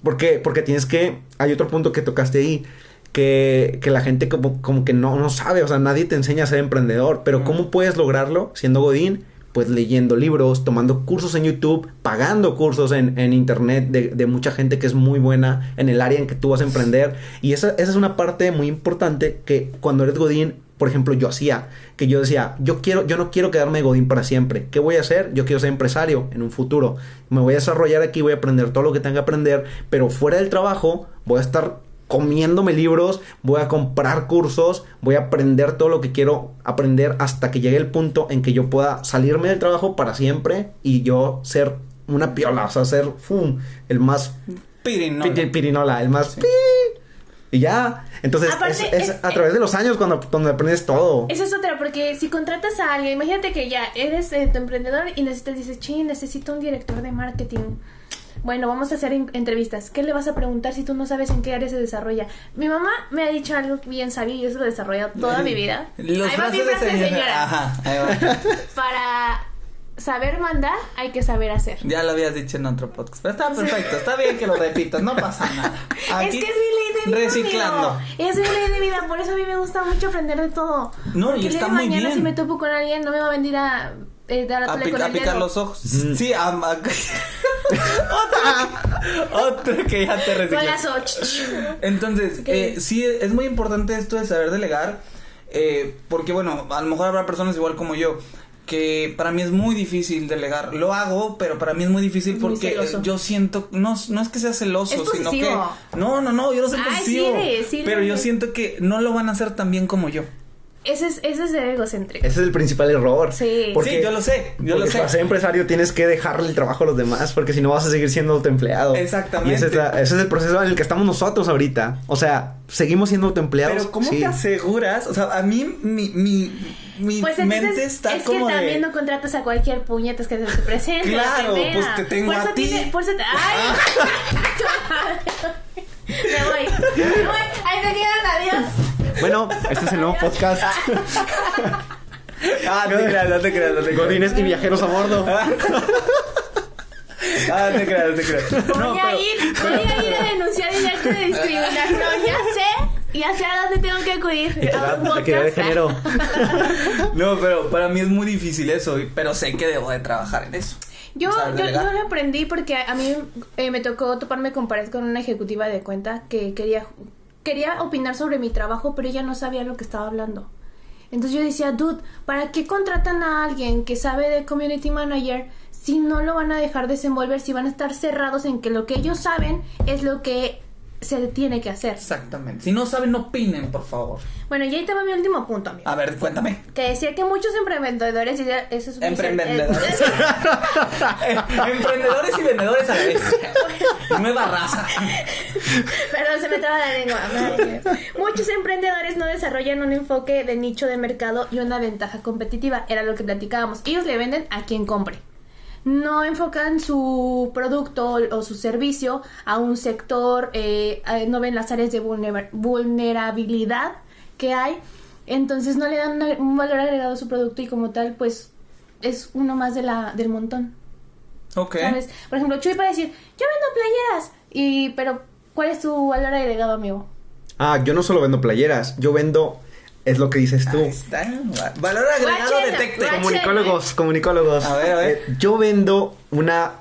S3: ¿Por qué? Porque tienes que... Hay otro punto que tocaste ahí. Que, que la gente como, como que no, no sabe, o sea, nadie te enseña a ser emprendedor, pero ¿cómo puedes lograrlo siendo Godín? Pues leyendo libros, tomando cursos en YouTube, pagando cursos en, en Internet de, de mucha gente que es muy buena en el área en que tú vas a emprender. Y esa, esa es una parte muy importante que cuando eres Godín, por ejemplo, yo hacía, que yo decía, yo quiero, yo no quiero quedarme Godín para siempre. ¿Qué voy a hacer? Yo quiero ser empresario en un futuro. Me voy a desarrollar aquí, voy a aprender todo lo que tenga que aprender, pero fuera del trabajo voy a estar comiéndome libros, voy a comprar cursos, voy a aprender todo lo que quiero aprender hasta que llegue el punto en que yo pueda salirme del trabajo para siempre y yo ser una piola, o sea, ser ¡fum! el más
S1: Pirinola.
S3: pi- pirinola, el más pi- y ya. Entonces,
S2: Aparte,
S3: es, es
S2: es-
S3: a través de los años cuando, cuando aprendes todo.
S2: Esa es otra, porque si contratas a alguien, imagínate que ya eres eh, tu emprendedor y necesitas, dices, ching, necesito un director de marketing. Bueno, vamos a hacer en- entrevistas. ¿Qué le vas a preguntar si tú no sabes en qué área se desarrolla? Mi mamá me ha dicho algo bien sabio y eso lo he desarrollado toda mi vida.
S1: Los
S2: Ahí va mi frase,
S1: señora. Ajá, ahí va.
S2: Para saber mandar hay que saber hacer.
S1: Ya lo habías dicho en otro podcast. Pero está perfecto, está bien que lo repitas, no pasa nada. Aquí,
S2: es que es mi ley de vida.
S1: Reciclando.
S2: amigo. Es mi ley de vida, por eso a mí me gusta mucho aprender de todo.
S1: No, y
S2: Porque
S1: está
S2: de
S1: muy
S2: mañana
S1: bien.
S2: si me topo con alguien no me va a venir a eh, dar a
S1: A,
S2: tole
S1: pic-
S2: con
S1: a picar
S2: dedo.
S1: los ojos. Sí, a, a- otro, otro que ya te reciclé. Entonces, eh, sí, es muy importante esto de saber delegar. eh, porque, bueno, a lo mejor habrá personas igual como yo. Que para mí es muy difícil delegar. Lo hago, pero para mí es muy difícil
S2: Muy
S1: porque
S2: celoso.
S1: yo siento. No, no es que sea celoso,
S2: Es
S1: sino que. No, no, no, yo no soy
S2: Ay, sí
S1: posesivo.
S2: eres, sí
S1: pero yo siento que no lo van a hacer tan bien como yo.
S2: Ese es, ese es ser egocéntrico.
S3: Ese es el principal error.
S2: Sí.
S3: Porque-
S1: sí, yo lo sé, yo lo
S3: porque
S1: sé.
S3: para ser empresario tienes que dejarle el trabajo a los demás, porque si no vas a seguir siendo autoempleado.
S1: Exactamente.
S3: Y ese es, la- ese es el proceso en el que estamos nosotros ahorita. O sea, seguimos siendo autoempleados.
S1: Pero ¿cómo
S3: sí.
S1: te aseguras? O sea, a mí mi, mi, mi
S2: Pues
S1: mente está
S2: es
S1: como
S2: que
S1: de...
S2: también no contratas a cualquier puñetas que se te presente.
S1: Claro, pues te tengo
S2: por
S1: a
S2: eso
S1: ti.
S2: tiene- por eso te- ¡Ay! me voy. Me voy. Ahí te quedan, adiós.
S3: Bueno, este es el nuevo podcast.
S1: Ah, no te creas, no te creas, no te creas.
S3: Godines y viajeros a bordo.
S1: Ah, no te creas, no te creas. No,
S2: voy, a
S1: pero-
S2: ir, voy a ir a denunciar el acto de discriminación. Ya sé. Ya sé a dónde tengo que acudir. A un podcast.
S3: género.
S1: No, pero para mí es muy difícil eso, pero sé que debo de trabajar en eso.
S2: Yo,
S1: ¿Sabes
S2: yo, yo lo aprendí porque a, a mí eh, me tocó toparme con pared con una ejecutiva de cuenta que quería, quería opinar sobre mi trabajo, pero ella no sabía lo que estaba hablando. Entonces yo decía, dude, ¿para qué contratan a alguien que sabe de community manager si no lo van a dejar desenvolver, si van a estar cerrados en que lo que ellos saben es lo que se tiene que hacer?
S1: Exactamente. Si no saben, no opinen, por favor.
S2: Bueno, y ahí te va mi último punto, amigo.
S1: A ver, cuéntame.
S2: Que decía que muchos emprendedores, y de- eso es
S1: Emprendedores. Emprendedores y vendedores a la vez. Nueva raza.
S2: Perdón, se me traba la lengua. Madre. Muchos emprendedores no desarrollan un enfoque de nicho de mercado y una ventaja competitiva. Era lo que platicábamos. Ellos le venden a quien compre. No enfocan su producto o su servicio a un sector, eh, a- no ven las áreas de vulner- vulnerabilidad que hay. Entonces no le dan un valor agregado a su producto y como tal, pues es uno más de la, del montón.
S1: Ok.
S2: ¿Sabes? Por ejemplo, Chuy puede decir, yo vendo playeras. Y, pero, ¿cuál es tu valor agregado, amigo?
S3: Ah, yo no solo vendo playeras, yo vendo, es lo que dices tú.
S1: Ahí está. Valor agregado
S2: Guachero,
S1: detecte.
S2: guachero.
S3: Comunicólogos, comunicólogos.
S1: A ver, a ver.
S3: Eh, yo vendo una,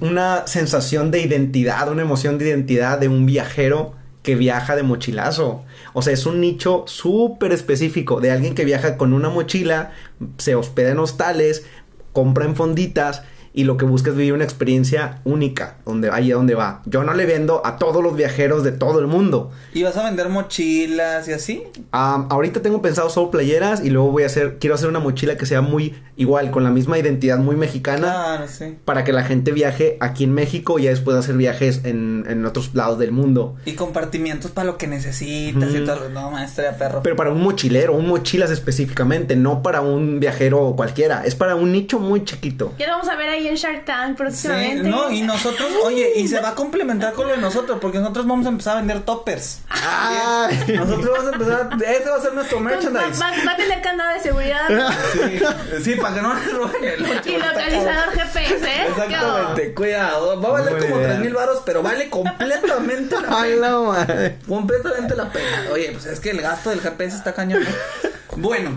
S3: una sensación de identidad, una emoción de identidad de un viajero que viaja de mochilazo. O sea, es un nicho súper específico de alguien que viaja con una mochila, se hospeda en hostales, compra en fonditas y lo que busca es vivir una experiencia única, donde ahí donde va. Yo no le vendo a todos los viajeros de todo el mundo.
S1: ¿Y vas a vender mochilas y así?
S3: Ahorita tengo pensado solo playeras y luego voy a hacer, quiero hacer una mochila que sea muy igual, con la misma identidad muy mexicana.
S1: Claro, sí.
S3: Para que la gente viaje aquí en México y ya después hacer viajes en, en otros lados del mundo.
S1: Y compartimientos para lo que necesitas y todo. No, maestra, perro.
S3: Pero para un mochilero, un mochilas específicamente, no para un viajero cualquiera. Es para un nicho muy chiquito.
S2: Lo vamos a ver ahí en Shark Tank
S1: Sí,
S2: próximamente.
S1: no, y nosotros, oye, y se va a complementar con lo de nosotros, porque nosotros vamos a empezar a vender toppers.
S3: Ay.
S1: Nosotros vamos a empezar, ese va a ser nuestro
S2: Va,
S1: merchandise.
S2: va- va a tener candado de seguridad
S1: Sí, sí, para que no nos roben el
S2: y localizador GPS, ¿eh?
S1: Exactamente, cuidado. Va a valer como tres mil baros, pero vale completamente la
S3: Ay,
S1: pena.
S3: la madre.
S1: Completamente la pena. Oye, pues es que el gasto del GPS está cañón. ¿no? Bueno,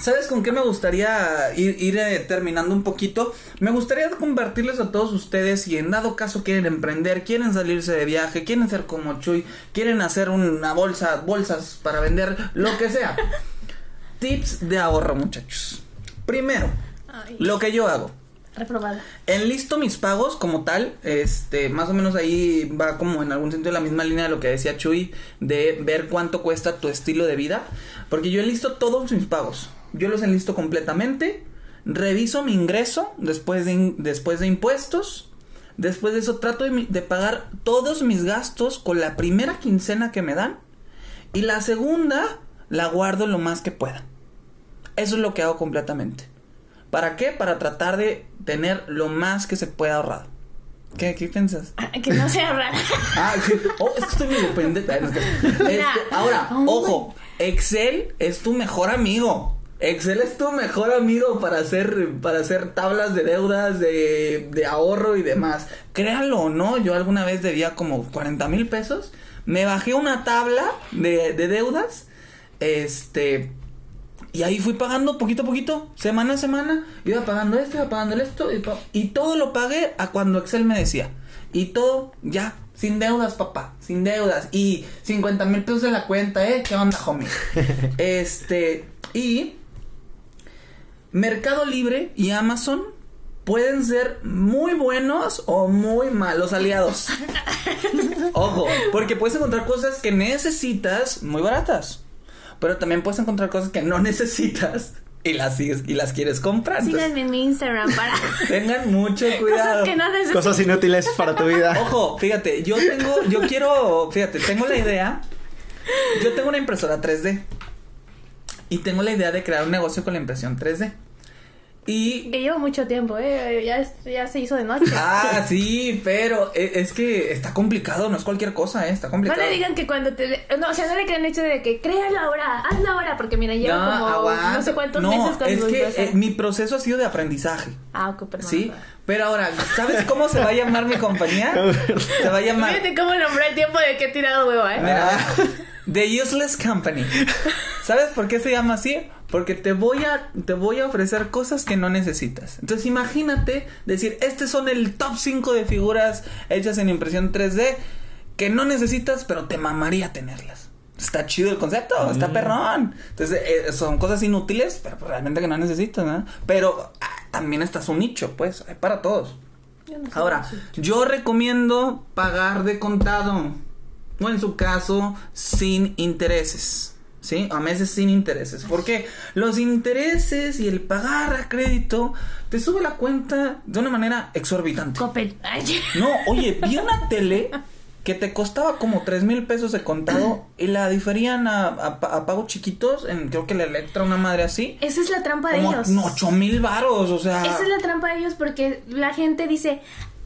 S1: ¿sabes con qué me gustaría ir, ir, eh, terminando un poquito? Me gustaría compartirles a todos ustedes si en dado caso quieren emprender, quieren salirse de viaje, quieren ser como Chuy, quieren hacer una bolsa, bolsas para vender, lo que sea. Tips de ahorro, muchachos. Primero,
S2: Ay,
S1: lo que yo hago.
S2: reprobada.
S1: Enlisto mis pagos como tal, este, más o menos ahí va como en algún sentido la misma línea de lo que decía Chuy, de ver cuánto cuesta tu estilo de vida, porque yo enlisto todos mis pagos, yo los enlisto completamente, reviso mi ingreso después de, después de impuestos, después de eso trato de, pagar todos mis gastos con la primera quincena que me dan, y la segunda la guardo lo más que pueda. Eso es lo que hago completamente. ¿Para qué? Para tratar de tener lo más que se pueda ahorrado. ¿Qué, qué piensas?
S2: Ah, Que no sea rara.
S1: Ah. Oh, es que estoy medio pendiente. Este, ahora, ojo, Excel es tu mejor amigo. Excel es tu mejor amigo para hacer, para hacer tablas de deudas, de, de ahorro y demás. Créanlo o no, yo alguna vez debía como 40 mil pesos. Me bajé una tabla de, de deudas. Este. Y ahí fui pagando poquito a poquito, semana a semana, iba pagando esto, iba pagando esto, y, y todo lo pagué a cuando Excel me decía. Y todo ya, sin deudas, papá, sin deudas. Y 50 mil pesos en la cuenta, ¿eh? ¿Qué onda, homie? este, y Mercado Libre y Amazon pueden ser muy buenos o muy malos aliados. Ojo, porque puedes encontrar cosas que necesitas muy baratas. Pero también puedes encontrar cosas que no necesitas y las sigues y las quieres comprar. Entonces,
S2: Síganme en mi Instagram para
S1: tengan mucho cuidado.
S2: cosas que no necesito.
S3: Cosas inútiles para tu vida.
S1: Ojo, fíjate, yo tengo, yo quiero, fíjate, tengo la idea. Yo tengo una impresora 3D. Y tengo la idea de crear un negocio con la impresión 3D. Y
S2: Que llevo mucho tiempo, ¿eh? Ya, es- ya se hizo de noche.
S1: Ah, sí, pero e- es que está complicado, no es cualquier cosa, ¿eh? Está
S2: No
S1: complicado.
S2: le digan que cuando te... No, o sea, no le crean el hecho de que créalo ahora, hazlo ahora, porque mira, llevo
S1: No,
S2: como
S1: aguanta.
S2: no sé cuántos
S1: No,
S2: meses con
S1: es que
S2: ¿eh?
S1: mi proceso ha sido de aprendizaje,
S2: Ah, ok, perdón.
S1: ¿sí? Pero ahora, ¿sabes cómo se va a llamar mi compañía? Se va a llamar
S2: Fíjate cómo nombré el tiempo de que he tirado huevo, ¿eh?
S1: Mira, The Useless Company. ¿Sabes por qué se llama así? Porque te voy a te voy a ofrecer cosas que no necesitas. Entonces imagínate decir, "Estos son el top 5 de figuras hechas en impresión 3D que no necesitas, pero te mamaría tenerlas." Está chido el concepto, está perrón. Entonces, eh, son cosas inútiles, pero pues realmente que no necesitas, ¿no? Pero ah, también está su nicho, pues, hay para todos.
S2: Yo no sé
S1: Ahora, yo recomiendo pagar de contado. O en su caso, sin intereses. ¿Sí? A meses sin intereses. Porque los intereses y el pagar a crédito te sube la cuenta de una manera exorbitante.
S2: Coppel. Ay,
S1: No, oye, vi una tele que te costaba como tres mil pesos de contado y la diferían a, a, pa- a pagos chiquitos en creo que la Electra, una madre así.
S2: Esa es la trampa de
S1: Como
S2: ellos.
S1: ocho mil varos, o sea.
S2: Esa es la trampa de ellos porque la gente dice,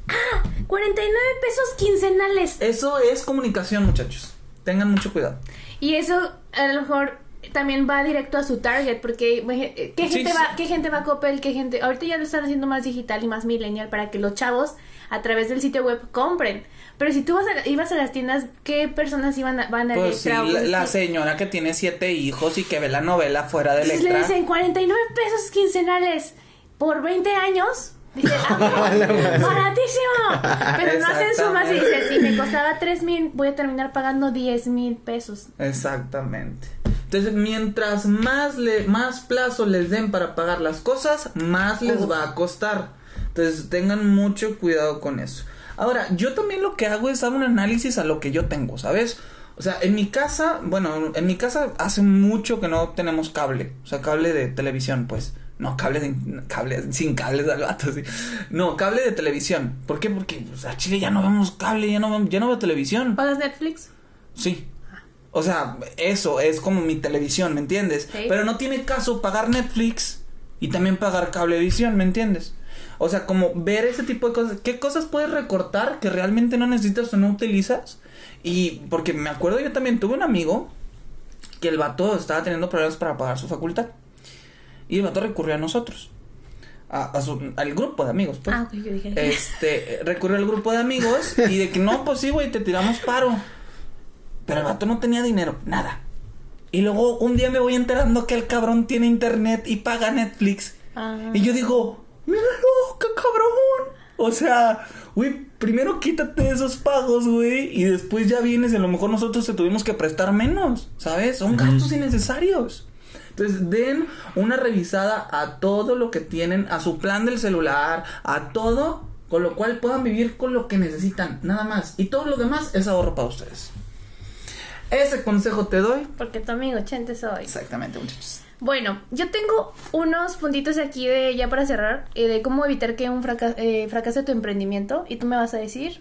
S2: ah, 49 pesos quincenales.
S1: Eso es comunicación, muchachos. Tengan mucho cuidado.
S2: Y eso a lo mejor también va directo a su target, porque imagi- ¿qué
S1: Sí,
S2: gente
S1: sí.
S2: va, qué gente va a Coppel, qué gente, ahorita ya lo están haciendo más digital y más millennial para que los chavos a través del sitio web compren. Pero si tú vas a, ibas a las tiendas, ¿qué personas iban a, van a
S1: Pues sí, la, señora que tiene siete hijos y que ve la novela fuera de
S2: Entonces le
S1: Electra.
S2: dicen 49 pesos quincenales por 20 años. Dice, ah, baratísimo. Pero no hacen sumas y dicen, si me costaba 3 mil, voy a terminar pagando 10 mil pesos.
S1: Exactamente. Entonces, mientras más le, más plazo les den para pagar las cosas, más les
S2: Uf.
S1: va a costar. Entonces tengan mucho cuidado con eso. Ahora, yo también lo que hago es dar un análisis a lo que yo tengo, ¿sabes? O sea, en mi casa, bueno, en mi casa hace mucho que no tenemos cable, o sea, cable de televisión, pues. No, cable, de, cable sin cables al vato, sí. No, cable de televisión. ¿Por qué? Porque pues, a Chile ya no vemos cable, ya no, ya no veo televisión.
S2: ¿Pagas Netflix?
S1: Sí. O sea, eso es como mi televisión, ¿me entiendes?
S2: Sí.
S1: Pero no tiene caso pagar Netflix y también pagar cablevisión, ¿me entiendes? O sea, como ver ese tipo de cosas. ¿Qué cosas puedes recortar que realmente no necesitas o no utilizas? Y porque me acuerdo yo también tuve un amigo que el vato estaba teniendo problemas para pagar su facultad. Y el vato recurrió a nosotros. A, a su, al grupo de amigos, pues.
S2: Ah, ok, yo dije.
S1: Este, recurrió al grupo de amigos y de que no, pues sí, güey, te tiramos paro. Pero el vato no tenía dinero, nada. Y luego un día me voy enterando que el cabrón tiene internet y paga Netflix.
S2: Ah.
S1: Y yo digo, míralo, qué cabrón. O sea, güey, primero quítate esos pagos, güey, y después ya vienes y a lo mejor nosotros te tuvimos que prestar menos, ¿sabes? Son gastos innecesarios. Entonces, den una revisada a todo lo que tienen, a su plan del celular, a todo, con lo cual puedan vivir con lo que necesitan, nada más. Y todo lo demás es ahorro para ustedes. Ese consejo te doy.
S2: Porque tu amigo Chente soy.
S1: Exactamente, muchachos.
S2: Bueno, yo tengo unos puntitos aquí de ya para cerrar, eh, de cómo evitar que un fraca- eh, fracase tu emprendimiento. Y tú me vas a decir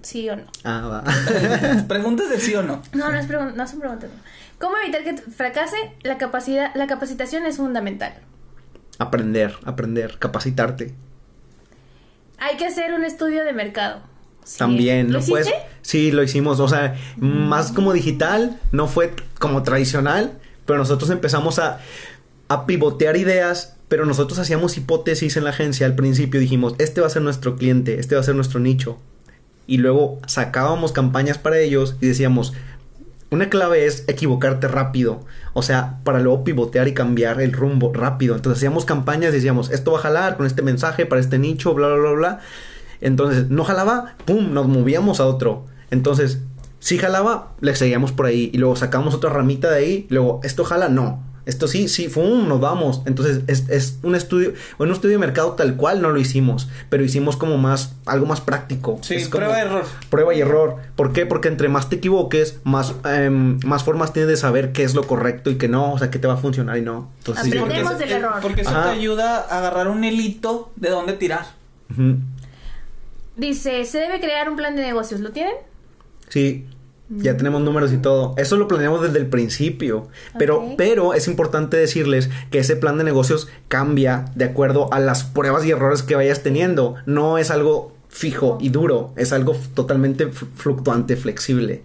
S2: sí o no.
S3: Ah, va.
S1: Preguntas de sí o no.
S2: No, no, es pregun- no son preguntas. no. ¿Cómo evitar que fracase? La, capacidad, la capacitación es fundamental.
S3: aprender, aprender, capacitarte.
S2: Hay que hacer un estudio de mercado. Sí.
S3: También,
S2: ¿Lo
S3: no
S2: hiciste?
S3: Sí, lo hicimos. O sea, más como digital, no fue como tradicional, pero nosotros empezamos a, a pivotear ideas, pero nosotros hacíamos hipótesis en la agencia al principio. Dijimos, este va a ser nuestro cliente, este va a ser nuestro nicho. Y luego sacábamos campañas para ellos y decíamos, una clave es equivocarte rápido. O sea, para luego pivotear y cambiar el rumbo rápido. Entonces hacíamos campañas y decíamos, esto va a jalar con este mensaje para este nicho, bla, bla, bla, bla. Entonces, no jalaba, pum, nos movíamos a otro. Entonces, si jalaba, le seguíamos por ahí. Y luego sacamos otra ramita de ahí. Luego, esto jala, no. Esto sí, sí, pum, nos vamos. Entonces, es, es un estudio, un estudio de mercado tal cual no lo hicimos. Pero hicimos como más, algo más práctico.
S1: Sí,
S3: Es
S1: prueba y error.
S3: Prueba y error. ¿Por qué? Porque entre más te equivoques, más, em, más formas tienes de saber qué es lo correcto y qué no. O sea, qué te va a funcionar y no. Entonces, sí,
S2: Aprendemos
S1: porque
S2: del error.
S1: Porque eso
S3: Ajá.
S1: te ayuda a agarrar un hilito de dónde tirar.
S2: Dice, se debe crear un plan de negocios. ¿Lo tienen?
S3: Sí, ya tenemos números y todo. Eso lo planeamos desde el principio. Pero, pero es importante decirles que ese plan de negocios cambia de acuerdo a las pruebas y errores que vayas teniendo. No es algo fijo y duro, es algo totalmente fluctuante, flexible.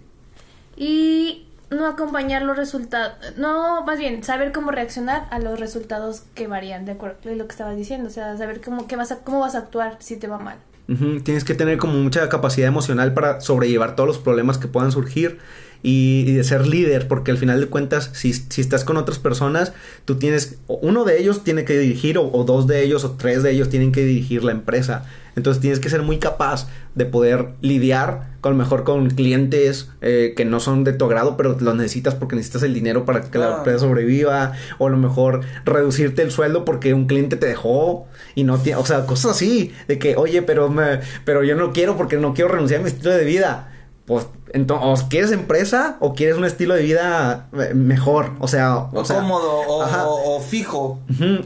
S2: Y no acompañar los resultados. No, más bien, saber cómo reaccionar a los resultados que varían, de acuerdo a lo que estabas diciendo. O sea, saber cómo, qué vas a, cómo vas a actuar si te va mal.
S3: Tienes que tener como mucha capacidad emocional para sobrellevar todos los problemas que puedan surgir y, y de ser líder, porque al final de cuentas, si, si estás con otras personas, tú tienes, uno de ellos tiene que dirigir, o, o dos de ellos, o tres de ellos tienen que dirigir la empresa. Entonces tienes que ser muy capaz de poder lidiar con mejor con clientes eh, que no son de tu agrado, pero los necesitas porque necesitas el dinero para que la empresa sobreviva, o a lo mejor reducirte el sueldo porque un cliente te dejó y no tiene, o sea, cosas así, de que, oye, pero me, pero yo no quiero porque no quiero renunciar a mi estilo de vida. Pues, entonces, ¿o quieres empresa o quieres un estilo de vida eh, mejor? O sea,
S1: O,
S3: o sea,
S1: cómodo, o, o fijo.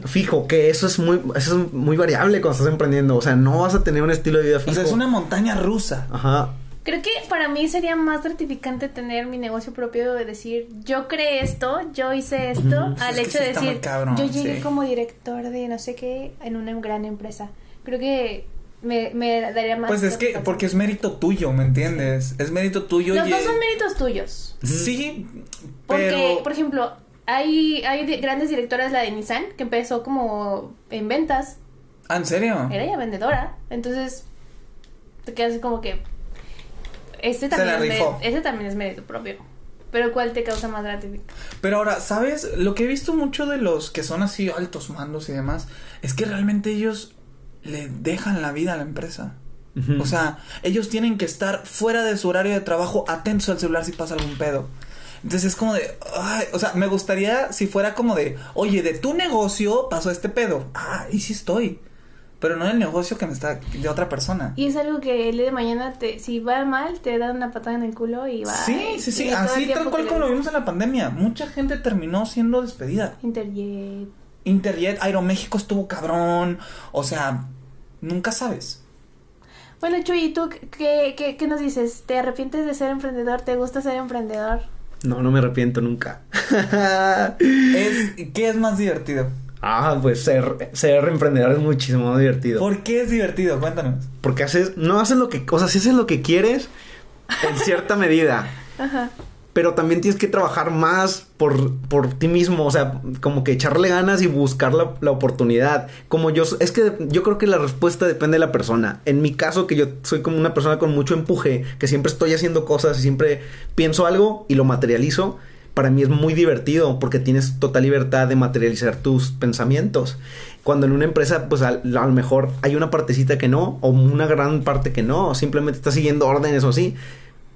S3: Fijo, que eso es muy, eso es muy variable cuando estás emprendiendo. O sea, no vas a tener un estilo de vida
S1: O
S3: fijo.
S1: sea, es una montaña rusa.
S3: Ajá.
S2: Creo que para mí sería más gratificante tener mi negocio propio de decir, yo creé esto, yo hice esto, al
S1: Es que
S2: hecho de decir,
S1: cabrón,
S2: yo llegué
S1: sí.
S2: como director de no sé qué en una gran empresa. Creo que me, me daría más.
S1: Pues es que, porque es mérito tuyo, ¿me entiendes? Es mérito tuyo.
S2: Los
S1: y-
S2: dos son méritos tuyos.
S1: Sí,
S2: Porque,
S1: pero...
S2: por ejemplo, hay, hay de- grandes directoras, la de Nissan, que empezó como en ventas,
S1: Ah, ¿En serio?
S2: era ella vendedora. Entonces, te quedas como que. Este
S1: Se la
S2: también, es, este también es mérito propio. Pero ¿cuál te causa más gratificación?
S1: Pero ahora, ¿sabes? Lo que he visto mucho de los que son así altos mandos y demás, es que realmente ellos le dejan la vida a la empresa. O sea, ellos tienen que estar fuera de su horario de trabajo, atentos al celular si pasa algún pedo. Entonces es como de, ay, o sea, me gustaría si fuera como de, oye, de tu negocio pasó este pedo. Ah, y sí estoy. pero no del negocio que me está de otra persona.
S2: Y es algo que el día de mañana, te, si va mal, te dan una patada en el culo y va.
S1: Sí, sí, sí, así tal cual como lo vimos en la pandemia. Mucha gente terminó siendo despedida.
S2: Interjet.
S1: Interjet, Aeroméxico estuvo cabrón. O sea, nunca sabes.
S2: Bueno, Chuy, ¿y tú qué, qué, qué nos dices? ¿Te arrepientes de ser emprendedor? ¿Te gusta ser emprendedor?
S3: No, no me arrepiento nunca.
S1: Es, ¿Qué es más divertido?
S3: ah, pues ser, ser emprendedor es muchísimo más divertido.
S1: ¿Por qué es divertido? Cuéntanos.
S3: Porque haces, no haces lo que, o sea, si haces lo que quieres en cierta medida.
S2: Ajá.
S3: Pero también tienes que trabajar más por, por ti mismo, o sea, como que echarle ganas y buscar la, la oportunidad. Como yo, es que yo creo que la respuesta depende de la persona. En mi caso, que yo soy como una persona con mucho empuje, que siempre estoy haciendo cosas y siempre pienso algo y lo materializo, para mí es muy divertido porque tienes total libertad de materializar tus pensamientos. Cuando en una empresa, pues a, lo mejor hay una partecita que no, o una gran parte que no, simplemente estás siguiendo órdenes o así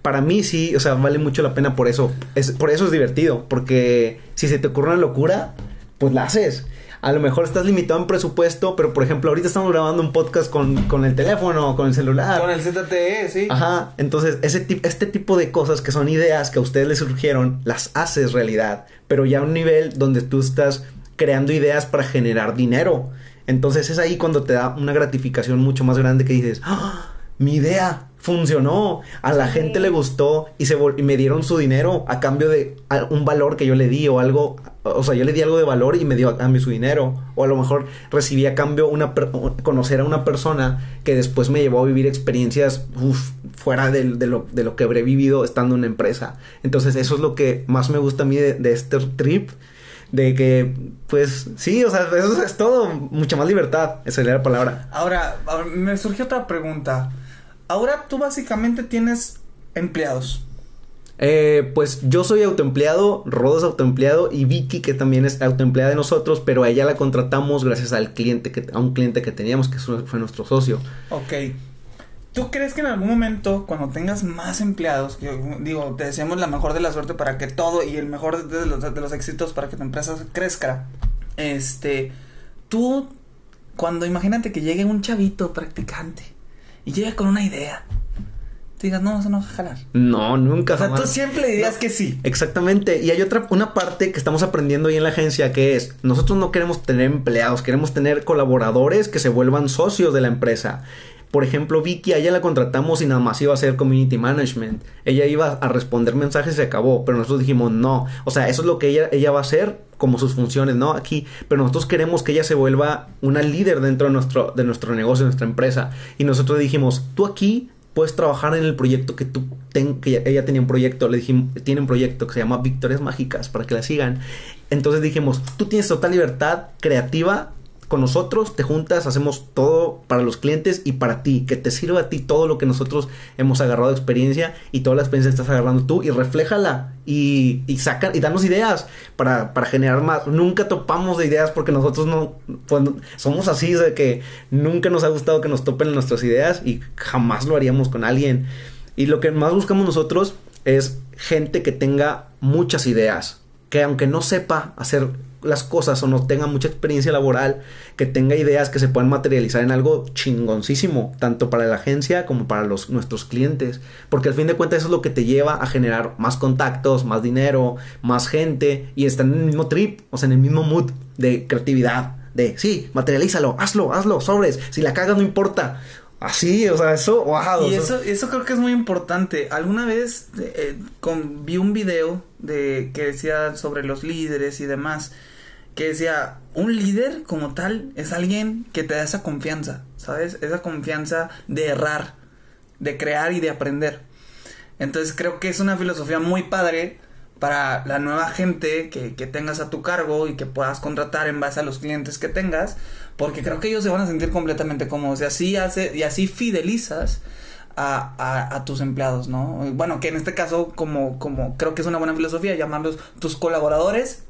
S3: para mí sí, o sea, vale mucho la pena por eso. Es, por eso es divertido, porque si se te ocurre una locura, pues la haces. A lo mejor estás limitado en presupuesto, pero por ejemplo, ahorita estamos grabando un podcast con, con el teléfono, con el celular.
S1: Con el ZTE, sí.
S3: Ajá, entonces ese este tipo de cosas que son ideas que a ustedes les surgieron, las haces realidad, pero ya a un nivel donde tú estás creando ideas para generar dinero. Entonces es ahí cuando te da una gratificación mucho más grande que dices, ¡Ah! mi idea funcionó, a la
S2: Sí.
S3: gente le gustó y se vol- y me dieron su dinero a cambio de a- un valor que yo le di o algo, o sea, yo le di algo de valor y me dio a cambio su dinero, o a lo mejor recibí a cambio una per- conocer a una persona que después me llevó a vivir experiencias uf, fuera de, lo, de lo que habré vivido estando en una empresa. Entonces eso es lo que más me gusta a mí de, de este trip. De que, pues, sí, o sea, eso es todo. Mucha más libertad. Esa sería la palabra.
S1: Ahora, ahora, me surgió otra pregunta. Ahora tú básicamente tienes empleados.
S3: Eh, pues yo soy autoempleado, Rodo es autoempleado y Vicky que también es autoempleada de nosotros, pero a ella la contratamos gracias al cliente que a un cliente que teníamos que fue nuestro socio.
S1: Ok. ¿Tú crees que en algún momento, cuando tengas más empleados, que digo, te deseamos la mejor de la suerte para que todo y el mejor de los, de los éxitos para que tu empresa crezca? Este, tú, cuando imagínate que llegue un chavito practicante y llega con una idea, tú digas, no, eso no va a jalar.
S3: No, nunca.
S1: O sea,
S3: jamás.
S1: tú siempre dirías que sí.
S3: Exactamente, y hay otra, una parte que estamos aprendiendo ahí en la agencia que es, nosotros no queremos tener empleados, queremos tener colaboradores que se vuelvan socios de la empresa. Por ejemplo, Vicky, a ella la contratamos y nada más iba a hacer community management. Ella iba a responder mensajes y se acabó, pero nosotros dijimos no. O sea, eso es lo que ella, ella va a hacer como sus funciones, ¿no? Aquí, pero nosotros queremos que ella se vuelva una líder dentro de nuestro, de nuestro negocio, de nuestra empresa. Y nosotros dijimos, tú aquí puedes trabajar en el proyecto que tú ten, que ella, tenía un proyecto, le dijimos, tiene un proyecto que se llama Victorias Mágicas para que la sigan. Entonces dijimos, tú tienes total libertad creativa con nosotros, te juntas, hacemos todo para los clientes y para ti, que te sirva a ti todo lo que nosotros hemos agarrado de experiencia y toda la experiencia que estás agarrando tú y refléjala y, y saca y danos ideas para, para generar más. Nunca topamos de ideas porque nosotros no, pues, no- somos así de que nunca nos ha gustado que nos topen nuestras ideas y jamás lo haríamos con alguien. Y lo que más buscamos nosotros es gente que tenga muchas ideas, que aunque no sepa hacer las cosas o no tenga mucha experiencia laboral, que tenga ideas que se puedan materializar en algo chingoncísimo, tanto para la agencia como para los, nuestros clientes, porque al fin de cuentas eso es lo que te lleva a generar más contactos, más dinero, más gente y están en el mismo trip, o sea, en el mismo mood de creatividad, de sí, materialízalo, hazlo, hazlo, sobres, si la cagas no importa. Así, o sea, eso, wow.
S1: Y eso, eso creo que es muy importante. Alguna vez eh, con- vi un video de que decía sobre los líderes y demás, que decía, un líder como tal es alguien que te da esa confianza, ¿sabes? Esa confianza de errar, de crear y de aprender. Entonces creo que es una filosofía muy padre para la nueva gente que, que tengas a tu cargo y que puedas contratar en base a los clientes que tengas, porque creo que ellos se van a sentir completamente cómodos y así hace, y así fidelizas a, a, tus empleados, ¿no? Bueno, que en este caso, como, como creo que es una buena filosofía, llamarlos tus colaboradores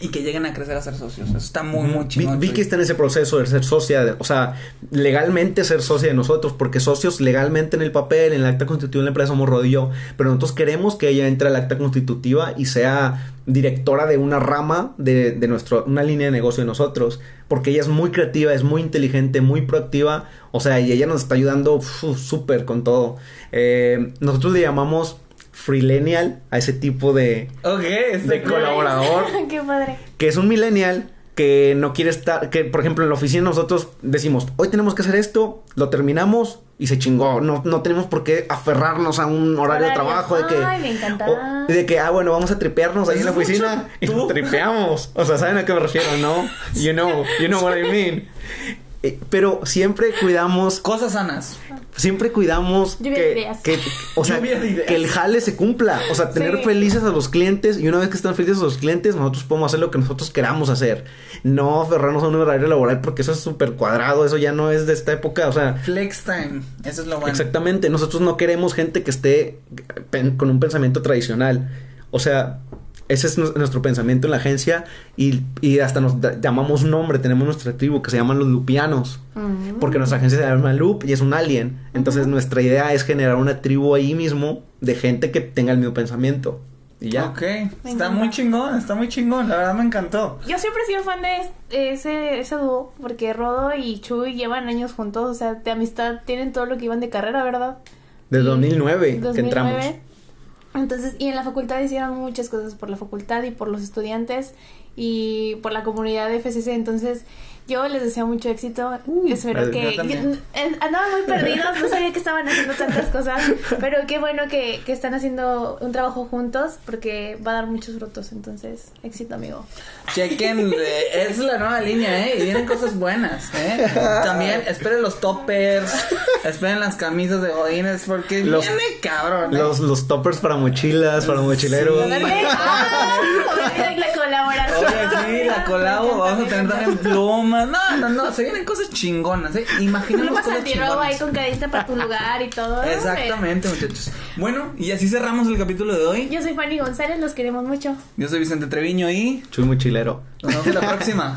S1: y que lleguen a crecer a ser socios. Eso está muy, muy
S3: Vi-
S1: chingón.
S3: Vicky está en ese proceso de ser socia, de- o sea, legalmente ser socia de nosotros, porque socios legalmente en el papel, en el acta constitutiva de la empresa somos Rod y yo, pero nosotros queremos que ella entre al acta constitutiva y sea directora de una rama de, de nuestro, una línea de negocio de nosotros, porque ella es muy creativa, es muy inteligente, muy proactiva, o sea, y ella nos está ayudando súper con todo. Eh, nosotros le llamamos freelenial a ese tipo de, de colaborador
S2: Qué padre.
S3: que es un millennial que no quiere estar, que por ejemplo en la oficina nosotros decimos, hoy tenemos que hacer esto, lo terminamos y se chingó, no, no tenemos por qué aferrarnos a un horario de trabajo de que...
S2: Ay, me encanta.
S3: o- de que, ah, bueno, vamos a tripearnos ahí en la oficina y tripeamos. O sea, ¿saben a qué me refiero, no? You know, you know what I mean. Eh, Pero siempre cuidamos
S1: Cosas sanas.
S3: siempre cuidamos
S2: Lluvia de
S3: que,
S2: ideas.
S3: que- o sea,
S1: Lluvia de ideas.
S3: que el jale se cumpla, o sea, tener
S2: Sí.
S3: felices a los clientes y una vez que están felices a los clientes, nosotros podemos hacer lo que nosotros queramos hacer, no aferrarnos a un horario laboral porque eso es súper cuadrado, eso ya no es de esta época, o sea,
S1: Flex time. Eso es lo bueno.
S3: exactamente, nosotros no queremos gente que esté con un pensamiento tradicional, o sea, ese es nu- nuestro pensamiento en la agencia y, y hasta nos llamamos un nombre, tenemos nuestra tribu que se llaman los lupianos.
S2: Mm.
S3: Porque nuestra agencia se llama Loop y es un alien. Entonces nuestra idea es generar una tribu ahí mismo de gente que tenga el mismo pensamiento. Y ya.
S1: Ok,
S2: Me
S1: está
S2: encanta.
S1: muy chingón, está muy chingón, la verdad me encantó.
S2: Yo siempre he sido fan de es- ese, ese dúo, porque Rodo y Chuy llevan años juntos, o sea, de amistad tienen todo lo que iban de carrera, ¿verdad?
S3: De
S2: Y-
S3: 2009, que
S2: 2009.
S3: entramos.
S2: Entonces, y en la facultad hicieron muchas cosas por la facultad y por los estudiantes y por la comunidad de FCC. Entonces, yo les deseo mucho éxito. Espero
S3: yo
S2: que. eh, Andaban muy perdidos, no sabía que estaban haciendo tantas cosas. Pero qué bueno que, que están haciendo un trabajo juntos porque va a dar muchos frutos. Entonces, éxito, amigo.
S1: Chequen, eh, es la nueva línea, ¿eh? Y vienen cosas buenas, ¿eh? También esperen los toppers, esperen las camisas de godines, porque
S3: Los-
S1: viene cabrón. ¿eh?
S3: Los, los toppers para mochilas, para mochileros.
S1: Sí.
S2: Ah, la colaboración.
S1: Oye, sí, la colabo, vamos a tener también plumas. No, no, no, se vienen cosas chingonas, ¿eh? Imaginemos
S2: Plumas
S1: cosas
S2: antirrobo ahí
S1: chingonas.
S2: con cadita para tu lugar y todo.
S1: Exactamente, muchachos. Bueno, y así cerramos el capítulo de hoy.
S2: Yo soy Fanny González, los queremos mucho.
S1: Yo soy Vicente Treviño y
S3: Chuy mochilero.
S1: nos vemos en la próxima.